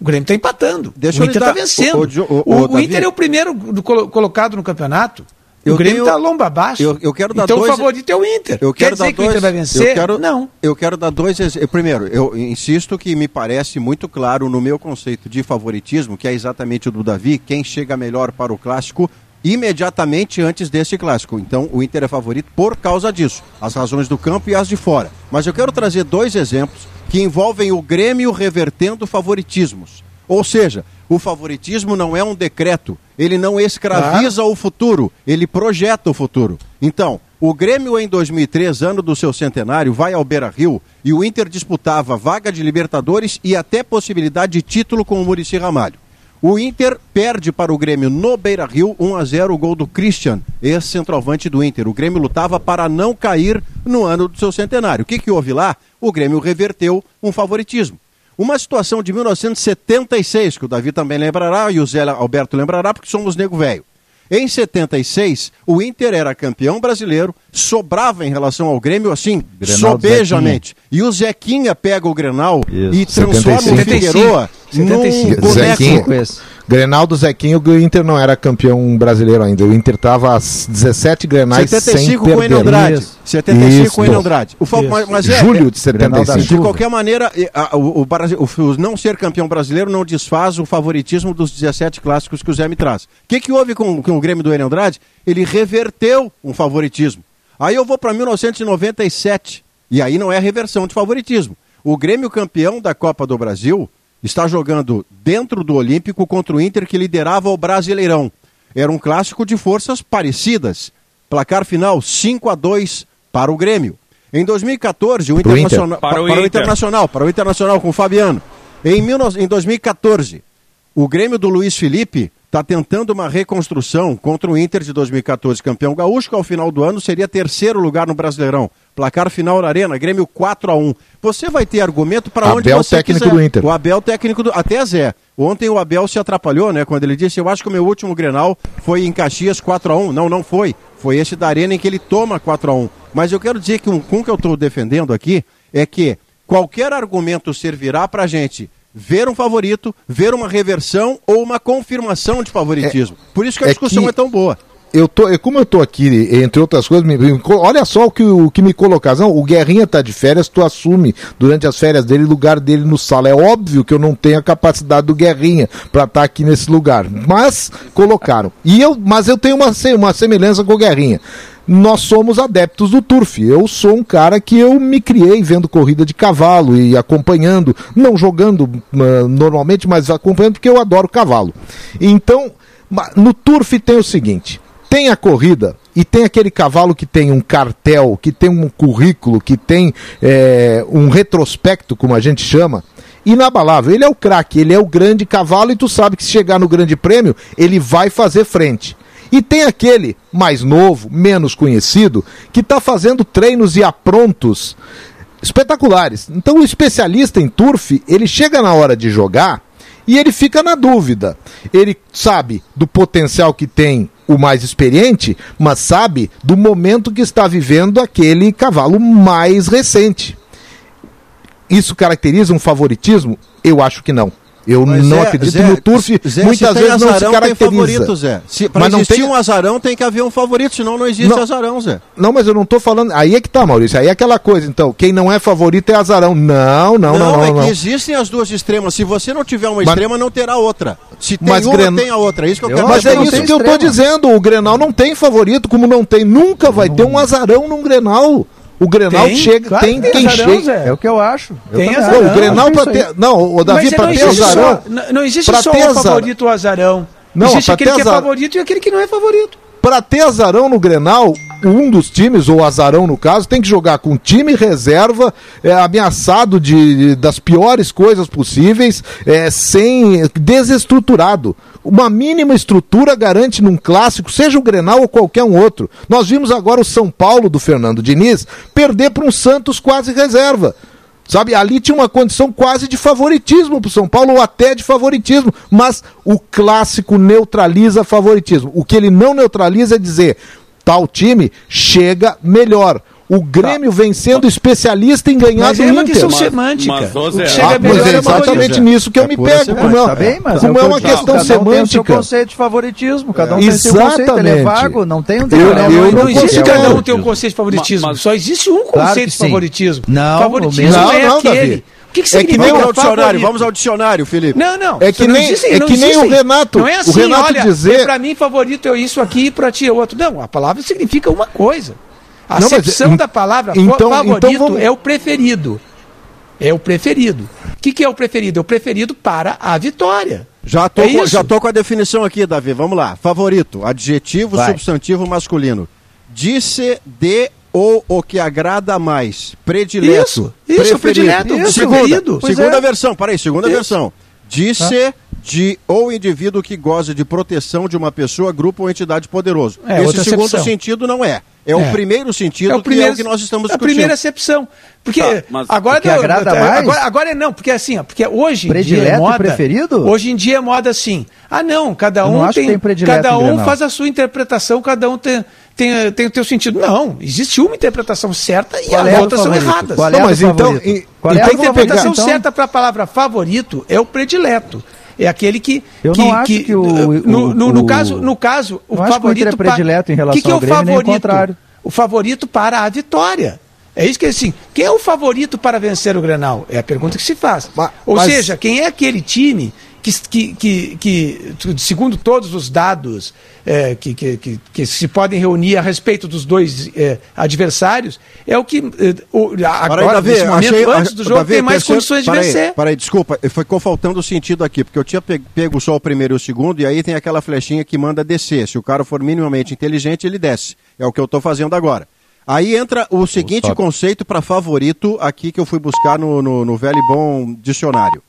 O Grêmio está empatando. Deixa o Inter está vencendo. O, o, o, o Inter é o primeiro do, colocado no campeonato. Eu o Grêmio está lomba abaixo. Eu, eu quero dar então dois... o favorito é o Inter. Eu quero Quer dizer que o Inter vai vencer? Eu quero, não. Eu quero dar dois Primeiro, eu insisto que me parece muito claro no meu conceito de favoritismo, que é exatamente o do Davi, quem chega melhor para o clássico imediatamente antes desse clássico. Então o Inter é favorito por causa disso, as razões do campo e as de fora. Mas eu quero trazer dois exemplos que envolvem o Grêmio revertendo favoritismos. Ou seja, o favoritismo não é um decreto, ele não escraviza o futuro, ele projeta o futuro. Então, o Grêmio em 2003, ano do seu centenário, vai ao Beira-Rio e o Inter disputava vaga de Libertadores e até possibilidade de título com o Murici Ramalho. O Inter perde para o Grêmio no Beira Rio 1 a 0 o gol do Christian, ex-centroavante do Inter. O Grêmio lutava para não cair no ano do seu centenário. O que, que houve lá? O Grêmio reverteu um favoritismo. Uma situação de 1976, que o Davi também lembrará e o Zé Alberto lembrará, porque somos nego velho. Em 76, o Inter era campeão brasileiro, sobrava em relação ao Grêmio assim, Grenal sobejamente. E o Zequinha pega o Grenal e transforma 75. o Figueroa num boneco. Zequinho, Grenal do Zequinho, o Inter não era campeão brasileiro ainda. O Inter estava às 17 Grenais 75 sem com o perder. Eneldrade. Isso. 75 com o Isso. Eneldrade. O fa- Isso. mas- mas é- Julho é- de 75. De qualquer maneira, e, a- o, o Brasil- o- o não ser campeão brasileiro não desfaz o favoritismo dos 17 clássicos que o Zé me traz. O que, que houve com, com o Grêmio do Eneldrade? Ele reverteu um favoritismo. Aí eu vou para 1997. E aí não é reversão de favoritismo. O Grêmio campeão da Copa do Brasil está jogando dentro do Olímpico contra o Inter que liderava o Brasileirão. Era um clássico de forças parecidas. Placar final 5 a 2 para o Grêmio. Em 2014, o Pro Inter. Internacional Para para, o para o Inter. Internacional, para o Internacional com o Fabiano. Em, 19 em 2014, o Grêmio do Luiz Felipe está tentando uma reconstrução contra o Inter de 2014, campeão gaúcho, que ao final do ano seria terceiro lugar no Brasileirão. Placar final na Arena, Grêmio 4 a 1 Você vai ter argumento para onde Abel, você técnico quiser. do Inter. O Abel, técnico do... Até Zé. Ontem o Abel se atrapalhou, né? Quando ele disse, eu acho que o meu último Grenal foi em Caxias 4 a 1 Não, não foi. Foi esse da Arena em que ele toma 4 a 1 Mas eu quero dizer que um, com que eu estou defendendo aqui é que qualquer argumento servirá para gente ver um favorito, ver uma reversão ou uma confirmação de favoritismo. Por isso que a é discussão que- é tão boa. Eu tô, como eu tô aqui, entre outras coisas, me- olha só o que, o que me colocaram. O Guerrinha tá de férias, tu assume durante as férias dele o lugar dele no sala. É óbvio que eu não tenho a capacidade do Guerrinha para estar aqui nesse lugar, mas colocaram. E eu, mas eu tenho uma, uma semelhança com o Guerrinha. Nós somos adeptos do turf. Eu sou um cara que eu me criei vendo corrida de cavalo e acompanhando, não jogando ah, normalmente, mas acompanhando porque eu adoro cavalo. Então, no turf tem o seguinte: tem a corrida e tem aquele cavalo que tem um cartel, que tem um currículo, que tem é, um retrospecto, como a gente chama. Inabalável, ele é o craque, ele é o grande cavalo e tu sabe que se chegar no grande prêmio, ele vai fazer frente. E tem aquele mais novo, menos conhecido, que está fazendo treinos e aprontos espetaculares. Então o especialista em turf, ele chega na hora de jogar e ele fica na dúvida. Ele sabe do potencial que tem o mais experiente, mas sabe do momento que está vivendo aquele cavalo mais recente. Isso caracteriza um favoritismo? Eu acho que não. Eu Mas, não Zé, acredito Zé, no turf, Zé, muitas vezes não se azarão, tem caracteriza. favorito, Zé. Se, pra Mas não existir tem- um azarão, tem que haver um favorito, senão não existe Não. azarão, Zé. Não, mas eu não tô falando. Aí é que tá, Maurício. Aí é aquela coisa, então. Quem não é favorito é azarão. Não, não, não, não. é não. que existem as duas extremas. Se você não tiver uma Mas- extrema, não terá outra. Se tem Mas uma, Gren- tem a outra. É isso que eu, Eu quero mas é isso que eu tô dizendo. O Grenal não tem favorito, como não tem. Nunca vai ter um azarão num Grenal. O Grenal Tem, chega, claro tem tem quem azarão, chega. Zé. É o que eu acho. Eu Tem também azarão. Não, o Grenal isso ter. Não, o Davi, não ter azarão. só, não- não existe só o azar- favorito o azarão. Não, existe aquele que é favorito e aquele que não é favorito. Pra ter azarão no Grenal, um dos times, ou azarão no caso, tem que jogar com time reserva, é, ameaçado de, das piores coisas possíveis, é, sem desestruturado. Uma mínima estrutura garante num clássico, seja o Grenal ou qualquer um outro. Nós vimos agora o São Paulo do Fernando Diniz perder para um Santos quase reserva. Sabe, ali tinha uma condição quase de favoritismo para o São Paulo, ou até de favoritismo, mas o clássico neutraliza favoritismo. O que ele não neutraliza é dizer, tal time chega melhor. O Grêmio vem sendo especialista em ganhar Mas do é uma Inter. questão semântica. mas, que ah, chega Ah, mas é é exatamente coisa. nisso que eu É me pego. semântica. Como Tá é, bem, mas como é, é o que uma eu digo, questão cada um tem o seu semântica. conceito de favoritismo, cada um tem o seu conceito, ele é Exatamente. vago, não tem um Eu- eu Não, não não existe cada um ter um conceito de favoritismo. Mas- Só existe um Claro conceito que de favoritismo. Não, favoritismo não, é não, aquele. Davi. O que, que é que nem ao dicionário, vamos ao dicionário, Felipe. Não, não. É que nem, disse, é que nem o Renato. Não é assim, o Renato olha, dizer... para mim favorito é isso aqui e para ti é outro. Não, a palavra significa uma coisa. A Não, mas, acepção em- da palavra então- favorito então vamos- é o preferido. É o preferido. O que, que é o preferido? É o preferido para a vitória. Já tô, É com, já tô com a definição aqui, Davi. Vamos lá. Favorito, adjetivo, Vai. substantivo masculino. Disse de ou o que agrada mais. Predileto. Isso, isso, predileto, Isso, preferido. Segunda, segunda é. versão, peraí, segunda Isso. versão. Disse de ou indivíduo que goza de proteção de uma pessoa, grupo ou entidade poderoso. É, Esse segundo acepção. sentido não é. É, o É. primeiro sentido É o que é primeiro- o que nós estamos é a discutindo. primeira acepção. Porque Tá, mas agora, o que não, agrada agora, mais? agora, agora é não, porque assim, ó, porque hoje em dia é Predileto moda. preferido? Hoje em dia é moda assim. Ah, não, cada um não tem, tem predileto cada um faz a sua interpretação, cada um tem tem, tem o teu sentido. Não, existe uma interpretação certa e Qual as é a outras são erradas. Qual é a Não, mas então- e- Qual a é a do interpretação favorito, então? certa para a palavra favorito é o predileto. É aquele que. Eu que, não acho que o- no, no- no o- caso, no caso, o acho que o favorito. É predileto em relação que que é ao o Grêmio, nem o favorito? contrário. O favorito para a vitória. É isso que assim. Quem é o favorito para vencer o Grenal? É a pergunta que se faz. Ou mas- seja, quem é aquele time que, que, que, segundo todos os dados é, que, que, que, que se podem reunir a respeito dos dois é, adversários, é o que é, o- agora, Peraí, Davi, nesse momento, achei- antes do jogo, Davi, tem mais terceiro- condições de peraí, vencer. Peraí, desculpa, ficou faltando o sentido aqui, porque eu tinha pe- pego só o primeiro e o segundo, e aí tem aquela flechinha que manda descer. Se o cara for minimamente inteligente, ele desce. É o que eu estou fazendo agora. Aí entra o seguinte conceito para favorito aqui que eu fui buscar no, no, no velho e bom dicionário.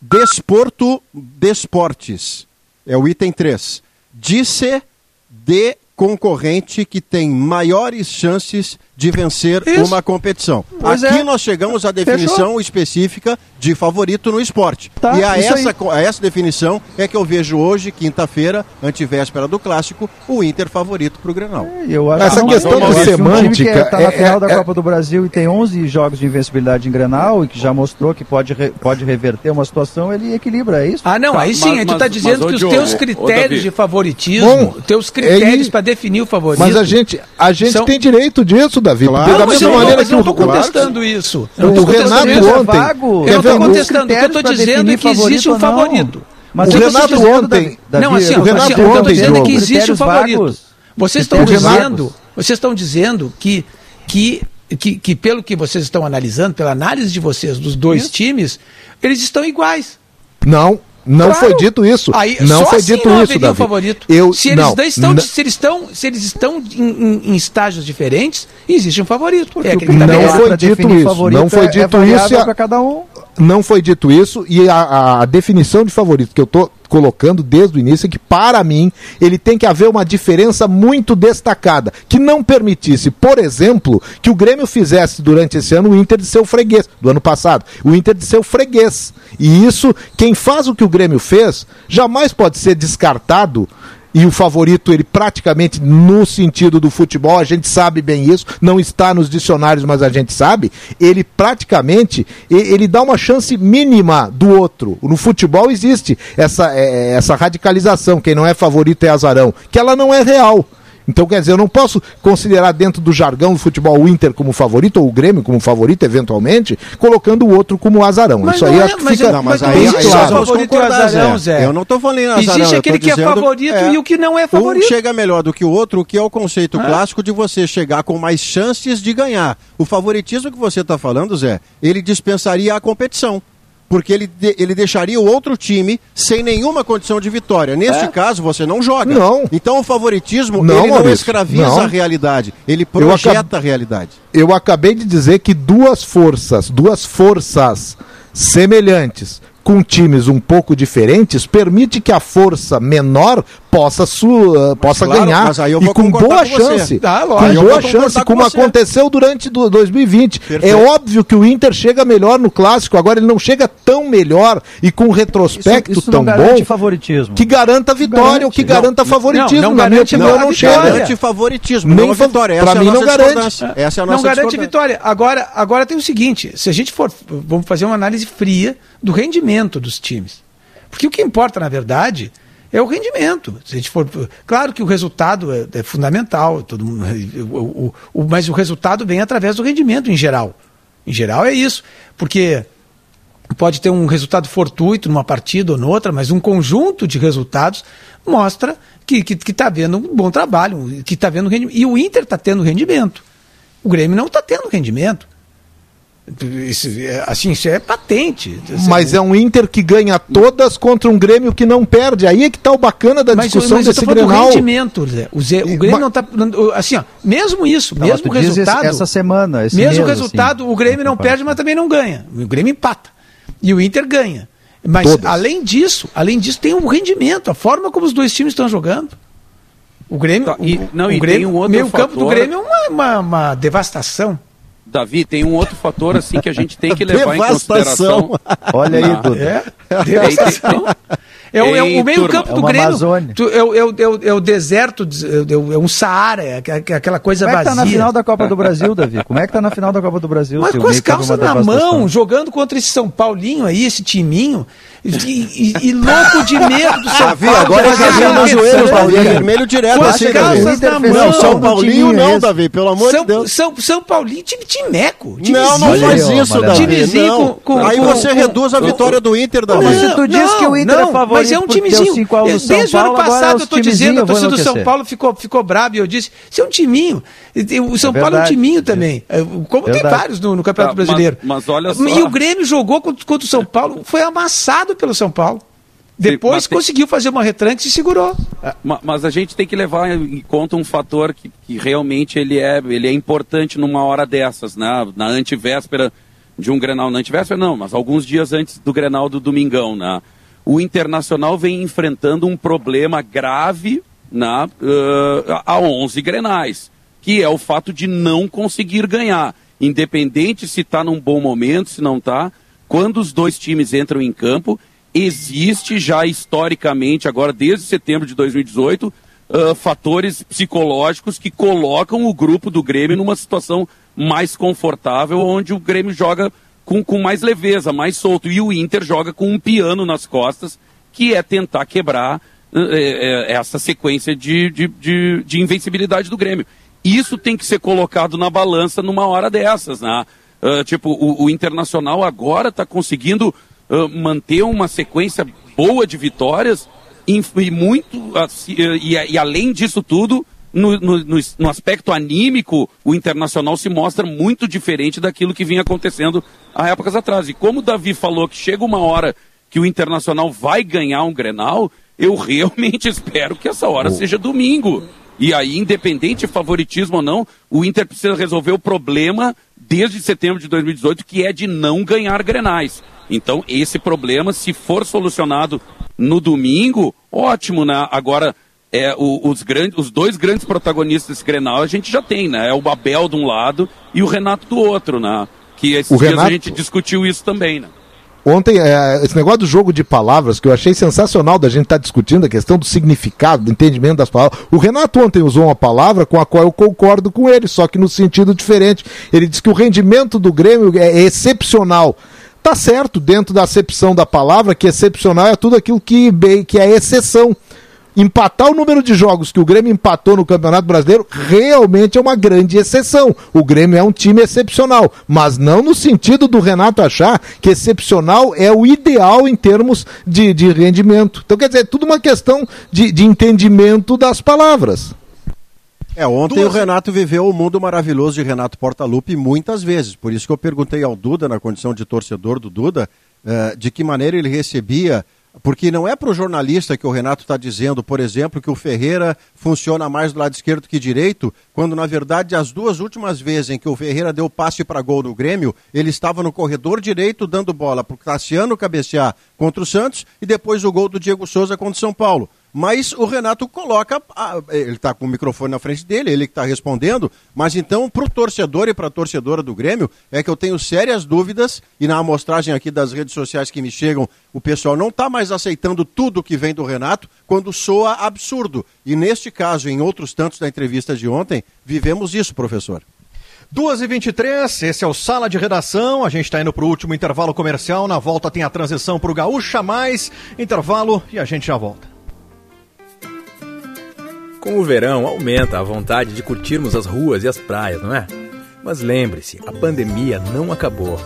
Desporto, desportes. É o item 3. Disse de concorrente que tem maiores chances de vencer Isso. uma competição. Pois Aqui é. nós chegamos à definição Fechou. específica de favorito no esporte. Tá, e a essa, a essa definição é que eu vejo hoje, quinta-feira, antivéspera do clássico, o Inter favorito para o Grenal. Eu acho Essa que questão eu de que um semântica que está é- na final é- da é- Copa do Brasil e tem 11 jogos de invencibilidade em Grenal e que já mostrou que pode, re- pode reverter uma situação, ele equilibra, é isso? Ah, não, Tá, aí sim, mas- aí tu mas- tá dizendo mas, que os Diogo, teus ô, critérios de favoritismo, Bom, teus critérios para definir o favorito. Mas a gente, a gente São- tem direito disso, Davi. Claro. Da mesma eu não- maneira que eu não tô contestando isso. Eu O não tô contestando Renato isso. ontem. Eu não estou contestando. O que eu estou dizendo é que existe um favorito. Mas O Renato ontem- Davi, Não, assim, o Renato assim, o que eu estou ontem, dizendo é que existe um favorito. Vocês estão dizendo, vocês estão dizendo que, que, que, que pelo que vocês estão analisando, pela análise de vocês dos dois times, eles estão iguais. Não, não Claro. foi dito isso. Aí, não só foi assim dito não isso, Davi. favorito. Eu, se, eles não, estão, n- se eles estão, se eles estão em, em- em estágios diferentes, existe um favorito. É não foi pra dito definir isso. favorito Não foi é- é dito variável isso. e a- pra cada um. Não foi dito isso e a, a definição de favorito que eu tô colocando desde o início é que, para mim, ele tem que haver uma diferença muito destacada, que não permitisse, por exemplo, que o Grêmio fizesse durante esse ano o Inter de seu freguês, do ano passado, o Inter de seu freguês. E isso, quem faz o que o Grêmio fez, jamais pode ser descartado e o favorito, ele praticamente no sentido do futebol, a gente sabe bem isso, não está nos dicionários, mas a gente sabe, ele praticamente, ele dá uma chance mínima do outro. No futebol existe essa, é, essa radicalização, quem não é favorito é azarão, que ela não é real. Então, quer dizer, eu não posso considerar dentro do jargão do futebol o Inter como favorito, ou o Grêmio como favorito, eventualmente, colocando o outro como azarão. Mas Isso não aí é, acho que mas fica é- mas não existe claro. favorito e azarão, Zé. Eu não estou falando azarão. Existe eu tô aquele que é favorito e o que não é favorito. Um chega melhor do que o outro, o que é o conceito É. clássico de você chegar com mais chances de ganhar. O favoritismo que você está falando, Zé, ele dispensaria a competição. Porque ele, ele deixaria o outro time sem nenhuma condição de vitória. Neste É. caso, você não joga. Não. Então o favoritismo, Não, ele não escraviza não. a realidade. Ele projeta acab- a realidade. eu acabei de dizer que duas forças, duas forças semelhantes com times um pouco diferentes permite que a força menor possa su, uh, possa claro, ganhar mas aí eu e com boa com chance, Tá, com boa chance, com como você. aconteceu durante do 2020. Perfeito. É óbvio que o Inter chega melhor no clássico, agora ele não chega tão melhor e com um retrospecto Isso, isso tão não garante bom favoritismo. que garanta vitória ou que Não, garanta não, favoritismo. não Na minha garante opinião, não vitória. chega. Garante favoritismo, Nem não fa- vitória. pra Essa é a mim não nossa garante. Essa é a não nossa garante discordância. vitória. Agora, agora tem o seguinte: se a gente for, vamos fazer uma análise fria do rendimento dos times. Porque o que importa, na verdade, é o rendimento. Se a gente for, claro que o resultado é, é fundamental, todo mundo, o, o- o- mas o resultado vem através do rendimento em geral. Em geral é isso. Porque pode ter um resultado fortuito numa partida ou noutra, mas um conjunto de resultados mostra que está que, que tá vendo um bom trabalho, que está vendo rendimento. E o Inter está tendo rendimento. O Grêmio não está tendo rendimento. Isso, é, assim, isso é patente. Mas é um Inter que ganha todas contra um Grêmio que não perde. Aí é que está o bacana da mas, discussão mas desse Grenal. Do rendimento, Zé. O, Zé, o Grêmio mas... não está... Assim, ó, mesmo isso, não, mesmo resultado... essa semana, Mesmo mês, resultado, assim, o Grêmio não perde, mas também não ganha. O Grêmio empata. E o Inter ganha. Mas, todas. além disso, além disso, tem o um rendimento, a forma como os dois times estão jogando. O Grêmio, tá, e, o, não, o Grêmio, um outro meio fator... campo do Grêmio é uma, uma, uma devastação. Davi, tem um outro fator assim que a gente tem que levar em consideração. Olha aí, Duda. É, devastação. É, o, é o meio campo do é Grêmio. Tu, é, é, é, é, o deserto, é, um Saara, é aquela coisa vazia. Como é que tá na final da Copa do Brasil, Davi? Como é que tá na final da Copa do Brasil? Mas com as calças na mão, jogando contra esse São Paulinho aí, esse timinho. E, e, e, louco de medo do São Paulo. Agora já viu no joelho, Paulinho. Vermelho direto. Com as assim, calças na mão. Não, São Paulinho não, Davi, pelo amor São, de Deus. São, São Paulinho, time timeco. Não, não faz isso, Davi. Timezinho com, com, Aí você reduz a vitória do Inter, Davi. Mas se tu diz que o Inter é favorito mas é um timezinho. Desde o ano passado eu tô dizendo, a torcida do São Paulo ficou, ficou braba e eu disse, isso é um timinho. O São Paulo é um timinho também. Como tem vários no Campeonato Brasileiro. Mas olha só. E o Grêmio jogou contra o São Paulo, foi amassado pelo São Paulo. Depois Sim, conseguiu tem... fazer uma retranque e se segurou. Mas a gente tem que levar em conta um fator que, que realmente ele é, ele é importante numa hora dessas, né? Na antivéspera de um Grenal. Na antivéspera não, mas alguns dias antes do Grenal do Domingão, né? O Internacional vem enfrentando um problema grave né? Uh, a 11 Grenais, que é o fato de não conseguir ganhar. Independente se está num bom momento, se não está, quando os dois times entram em campo, existe já historicamente, agora desde setembro de 2018, uh, fatores psicológicos que colocam o grupo do Grêmio numa situação mais confortável, onde o Grêmio joga com, com mais leveza, mais solto, e o Inter joga com um piano nas costas, que é tentar quebrar uh, essa sequência de, de, de, de, invencibilidade do Grêmio. Isso tem que ser colocado na balança numa hora dessas, né? Uh, tipo, o, o Internacional agora está conseguindo uh, manter uma sequência boa de vitórias e, e muito uh, e, e, além disso tudo no, no, no, aspecto anímico o internacional se mostra muito diferente daquilo que vinha acontecendo há épocas atrás e como o Davi falou que chega uma hora que o internacional vai ganhar um Grenal eu realmente espero que essa hora seja domingo e aí, independente de favoritismo ou não, o Inter precisa resolver o problema desde setembro de 2018, que é de não ganhar grenais. Então, esse problema, se for solucionado no domingo, ótimo, né? Agora, é, o, os, grandes, os dois grandes protagonistas desse Grenal a gente já tem, né? É o Babel de um lado e o Renato do outro, né? Que esses o dias Renato... a gente discutiu isso também, né? Ontem, é, esse negócio do jogo de palavras, que eu achei sensacional da gente estar tá discutindo, a questão do significado, do entendimento das palavras. O Renato ontem usou uma palavra com a qual eu concordo com ele, só que no sentido diferente. Ele disse que o rendimento do Grêmio é excepcional. Tá certo, dentro da acepção da palavra, que excepcional é tudo aquilo que, que é exceção. Empatar o número de jogos que o Grêmio empatou no Campeonato Brasileiro realmente é uma grande exceção. O Grêmio é um time excepcional, mas não no sentido do Renato achar que excepcional é o ideal em termos de, de rendimento. Então, quer dizer, é tudo uma questão de, de entendimento das palavras. É, ontem Duas... o Renato viveu o mundo maravilhoso de Renato Portaluppi muitas vezes. Por isso que eu perguntei ao Duda, na condição de torcedor do Duda, uh, de que maneira ele recebia. Porque não é para o jornalista que o Renato está dizendo, por exemplo, que o Ferreira funciona mais do lado esquerdo que direito, quando na verdade as duas últimas vezes em que o Ferreira deu passe para gol no Grêmio, ele estava no corredor direito dando bola para o Cassiano cabecear contra o Santos e depois o gol do Diego Souza contra o São Paulo. Mas o Renato coloca, ele está com o microfone na frente dele, ele que está respondendo, mas então para o torcedor e para a torcedora do Grêmio é que eu tenho sérias dúvidas, e na amostragem aqui das redes sociais que me chegam, o pessoal não está mais aceitando tudo que vem do Renato quando soa absurdo. E neste caso, em outros tantos da entrevista de ontem, vivemos isso, professor. 2h23, esse é o Sala de Redação. A gente está indo para o último intervalo comercial. Na volta tem a transição para o Gaúcha Mais. Intervalo e a gente já volta. Com o verão, aumenta a vontade de curtirmos as ruas e as praias, não é? Mas lembre-se, a pandemia não acabou.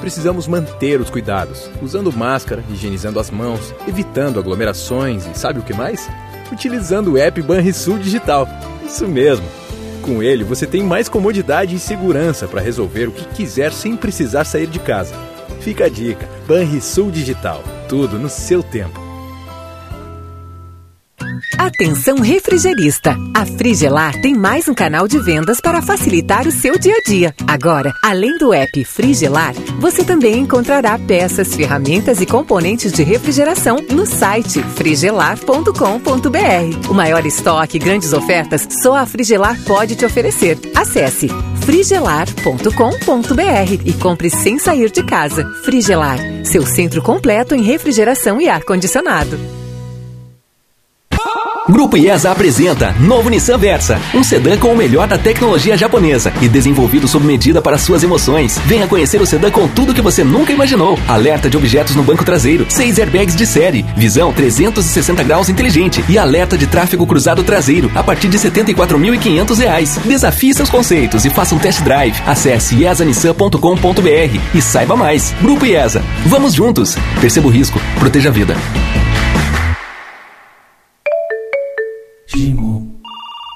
precisamos manter os cuidados, usando máscara, higienizando as mãos, evitando aglomerações e sabe o que mais? Utilizando o app Banrisul Digital. Isso mesmo. Com ele, você tem mais comodidade e segurança para resolver o que quiser sem precisar sair de casa. Fica a dica: Banrisul Digital. Tudo no seu tempo. Atenção refrigerista! A Frigelar tem mais um canal de vendas para facilitar o seu dia a dia. Agora, além do app Frigelar, você também encontrará peças, ferramentas e componentes de refrigeração no site frigelar.com.br. O maior estoque e grandes ofertas só a Frigelar pode te oferecer. Acesse frigelar.com.br e compre sem sair de casa. Frigelar, seu centro completo em refrigeração e ar-condicionado. Grupo IESA apresenta novo Nissan Versa, um sedã com o melhor da tecnologia japonesa e desenvolvido sob medida para suas emoções. Venha conhecer o sedã com tudo que você nunca imaginou. Alerta de objetos no banco traseiro, seis airbags de série, visão 360 graus inteligente e alerta de tráfego cruzado traseiro a partir de R$ 74.500. Desafie seus conceitos e faça um test drive. Acesse iesanissan.com.br e saiba mais. Grupo IESA. Vamos juntos. Perceba o risco, proteja a vida.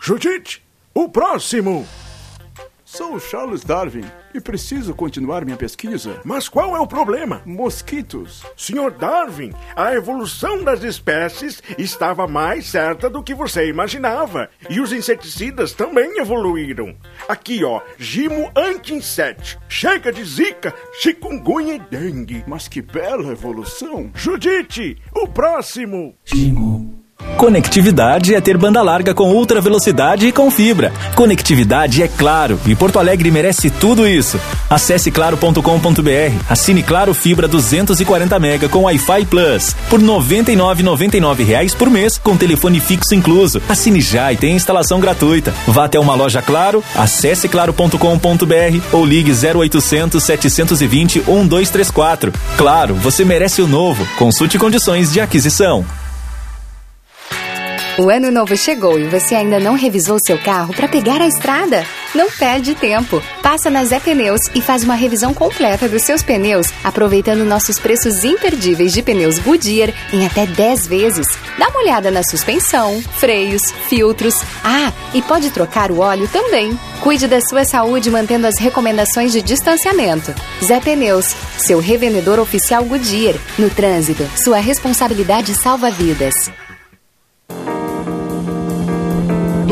Judite, o próximo! Sou Charles Darwin e preciso continuar minha pesquisa. Mas qual é o problema? Mosquitos. Senhor Darwin, a evolução das espécies estava mais certa do que você imaginava. E os inseticidas também evoluíram. Aqui, ó, Gimo anti-inset. Chega de zika, chikungunya e dengue. Mas que bela evolução. Judite, o próximo! Gimo. Conectividade é ter banda larga com ultra velocidade e com fibra. Conectividade é claro e Porto Alegre merece tudo isso. Acesse claro.com.br, assine Claro Fibra 240 mega com Wi-Fi Plus por 99,99 reais por mês com telefone fixo incluso. Assine já e tem instalação gratuita. Vá até uma loja Claro, acesse claro.com.br ou ligue 0800 720 1234. Claro, você merece o novo. Consulte condições de aquisição. O ano novo chegou e você ainda não revisou seu carro para pegar a estrada? Não perde tempo. Passa na Zé Pneus e faz uma revisão completa dos seus pneus, aproveitando nossos preços imperdíveis de pneus Goodyear em até 10 vezes. Dá uma olhada na suspensão, freios, filtros. Ah, e pode trocar o óleo também. Cuide da sua saúde mantendo as recomendações de distanciamento. Zé Pneus, seu revendedor oficial Goodyear. No trânsito, sua responsabilidade salva vidas.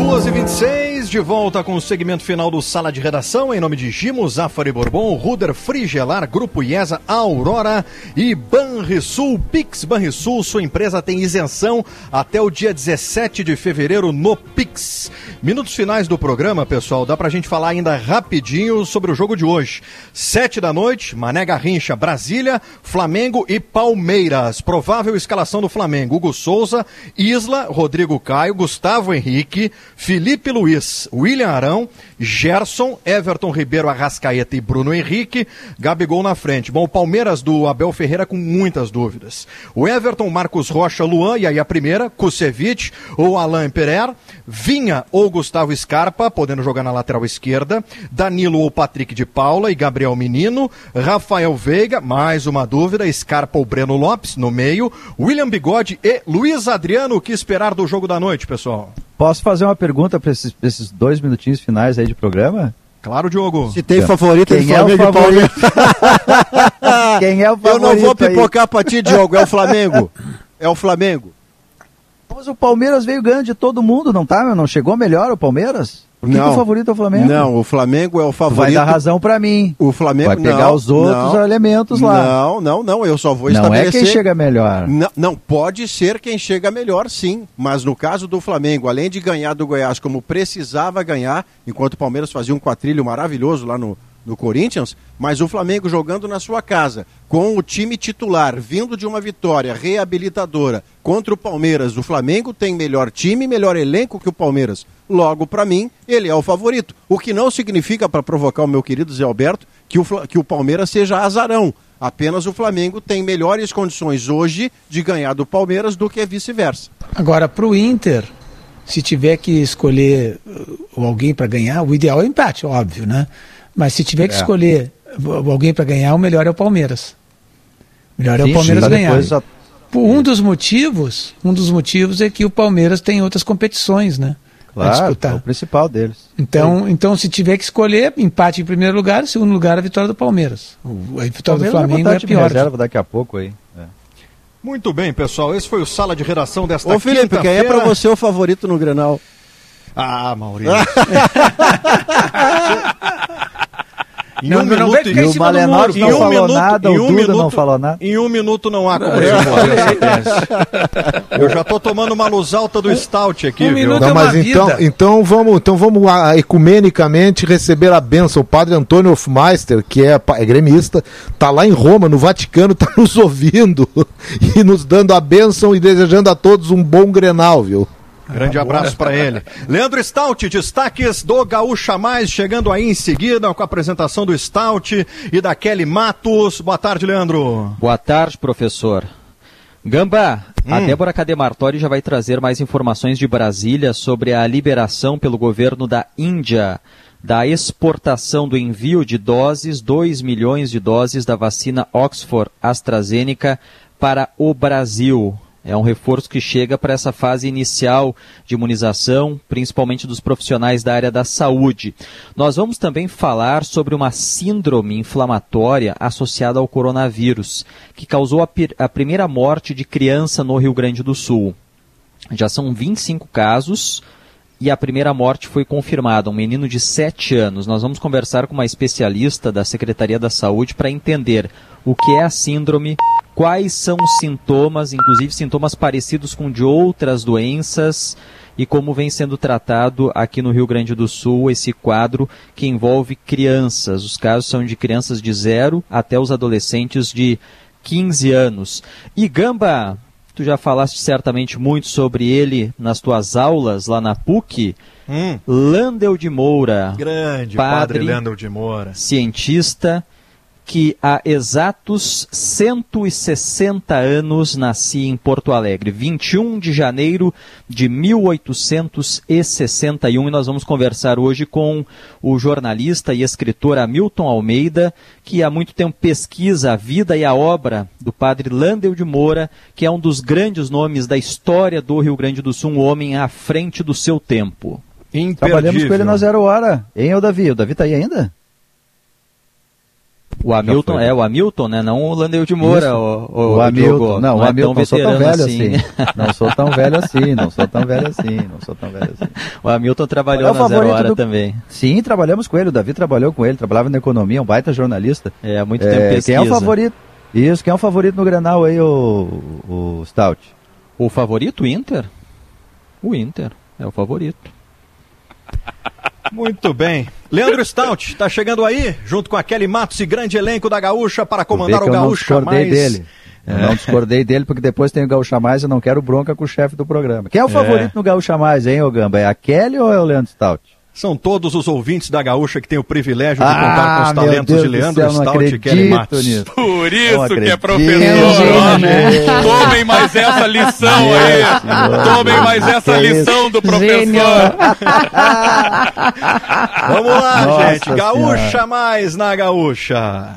2 e 26 de volta com o segmento final do Sala de Redação, em nome de Gimo, Zafari Bourbon, Ruder Frigelar, Grupo IESA, Aurora e Banrisul. Pix Banrisul, sua empresa tem isenção até o dia 17 de fevereiro no Pix. Minutos finais do programa, pessoal, dá pra gente falar ainda rapidinho sobre o jogo de hoje. Sete da noite, Mané Garrincha, Brasília, Flamengo e Palmeiras. Provável escalação do Flamengo, Hugo Souza, Isla, Rodrigo Caio, Gustavo Henrique, Felipe Luiz, William Arão, Gerson, Everton Ribeiro, Arrascaeta e Bruno Henrique, Gabigol na frente. Bom, o Palmeiras do Abel Ferreira com muitas dúvidas. O Everton, Marcos Rocha, Luan, e aí a primeira, Kusevich ou Alain Pereira, Vinha ou Gustavo Scarpa, podendo jogar na lateral esquerda, Danilo ou Patrick de Paula e Gabriel Menino, Rafael Veiga, mais uma dúvida, Scarpa ou Breno Lopes no meio, William Bigode e Luiz Adriano, o que esperar do jogo da noite, pessoal? Posso fazer uma pergunta para esses, esses, dois minutinhos finais aí de programa? Claro, Diogo. Se tem favorito, Quem é o favorito? Quem é o favorito? Eu não vou pipocar para ti, Diogo, é o Flamengo. É o Flamengo. Mas o Palmeiras veio ganhando de todo mundo, não tá? Não chegou melhor o Palmeiras? Não, que o favorito é o Flamengo? Não, o Flamengo é o favorito. Vai dar razão para mim. O Flamengo vai pegar não, os outros não, elementos lá. Não, não, não. Eu só vou não estabelecer. Não é quem chega melhor. Não, não, pode ser quem chega melhor, sim. Mas no caso do Flamengo, além de ganhar do Goiás como precisava ganhar, enquanto o Palmeiras fazia um quatrilho maravilhoso lá no, no Corinthians, mas o Flamengo jogando na sua casa, com o time titular, vindo de uma vitória reabilitadora contra o Palmeiras. O Flamengo tem melhor time, melhor elenco que o Palmeiras. Logo, para mim, ele é o favorito. O que não significa, para provocar o meu querido Zé Alberto, que o, que o Palmeiras seja azarão. Apenas o Flamengo tem melhores condições hoje de ganhar do Palmeiras do que vice-versa. Agora, para o Inter, se tiver que escolher uh, alguém para ganhar, o ideal é o empate, óbvio, né? Mas se tiver que É. escolher alguém para ganhar, o melhor é o Palmeiras. O melhor é o Palmeiras ganhar. a- Um dos motivos, um dos motivos é que o Palmeiras tem outras competições, né? Claro, disputar. é o principal deles. Então, então, se tiver que escolher, empate em primeiro lugar, em segundo lugar, a vitória do Palmeiras. A vitória do Palmeiras Flamengo é pior. reserva daqui a pouco aí. É. Muito bem, pessoal. Esse foi o Sala de Redação desta Ô, Felipe, quem é pra você o favorito no Grenal? Ah, Maurício. Em Não, um não minuto e-. Em não um falou minuto- nada, em o um Duda minuto- não falou nada. Em um minuto não há como tese. Eu já tô tomando uma luz alta do Stout aqui, um viu? minuto Não, é uma mas então, vida. então vamos, então vamos ah, ecumenicamente receber a benção. O padre Antônio Hofmeister, que é, é gremista, tá lá em Roma, no Vaticano, tá nos ouvindo e nos dando a benção e desejando a todos um bom Grenal, viu? Grande abraço para ele. Leandro Stout, destaques do Gaúcha Mais, chegando aí em seguida com a apresentação do Stout e da Kelly Matos. Boa tarde, Leandro. Boa tarde, professor. Gamba, a Hum. Débora Cademartori já vai trazer mais informações de Brasília sobre a liberação pelo governo da Índia da exportação do envio de doses, 2 milhões de doses da vacina Oxford AstraZeneca para o Brasil. É um reforço que chega para essa fase inicial de imunização, principalmente dos profissionais da área da saúde. Nós vamos também falar sobre uma síndrome inflamatória associada ao coronavírus, que causou a, a primeira morte de criança no Rio Grande do Sul. Já são 25 casos e a primeira morte foi confirmada, um menino de 7 anos. Nós vamos conversar com uma especialista da Secretaria da Saúde para entender o que é a síndrome, quais são os sintomas, inclusive sintomas parecidos com de outras doenças e como vem sendo tratado aqui no Rio Grande do Sul esse quadro que envolve crianças. Os casos são de crianças de 0 até os adolescentes de 15 anos. E Gamba, tu já falaste certamente muito sobre ele nas tuas aulas lá na PUC. Hum. Landel de Moura, Grande Padre. padre Leandro de Moura. cientista que há exatos 160 anos nascia em Porto Alegre, 21 de janeiro de 1861, e nós vamos conversar hoje com o jornalista e escritor Hamilton Almeida, que há muito tempo pesquisa a vida e a obra do padre Landel de Moura, que é um dos grandes nomes da história do Rio Grande do Sul, um homem à frente do seu tempo. Trabalhamos com ele na Zero Hora. Hein, ô Davi? O Davi tá aí ainda? O Hamilton, foi. é o Hamilton, né? Não o Landel de Moura, Isso. o, o, O Hamilton. Diogo. Não, o é Hamilton, tão não sou tão velho assim. Não sou tão velho assim, não sou tão velho assim, não sou tão velho assim. o Hamilton trabalhou É o na Zero Hora do- também. Sim, trabalhamos com ele. O Davi trabalhou com ele, trabalhava na economia, um baita jornalista. É, há muito É, tempo pesquisa. Quem é o favorito? Isso, quem é o favorito no Granal aí, o, o Stout? O favorito, o Inter? O Inter é o favorito. Muito bem. Leandro Stout, está chegando aí, junto com a Kelly Matos e grande elenco da Gaúcha para comandar o Gaúcha discordei mais. dele. Eu não discordei dele, porque depois tem o Gaúcha Mais e eu não quero bronca com o chefe do programa. Quem é o É. favorito no Gaúcha Mais, hein, ô Gamba? É a Kelly ou é o Leandro Stout? São todos os ouvintes da Gaúcha que têm o privilégio de Ah, contar com os meu talentos de Leandro céu, Stout e Kelly Matos. nisso. Por isso que é professor. É né? Tomem mais essa lição aí. Tomem mais essa lição do professor. Vamos lá, Nossa gente. Gaúcha Senhora. mais na Gaúcha.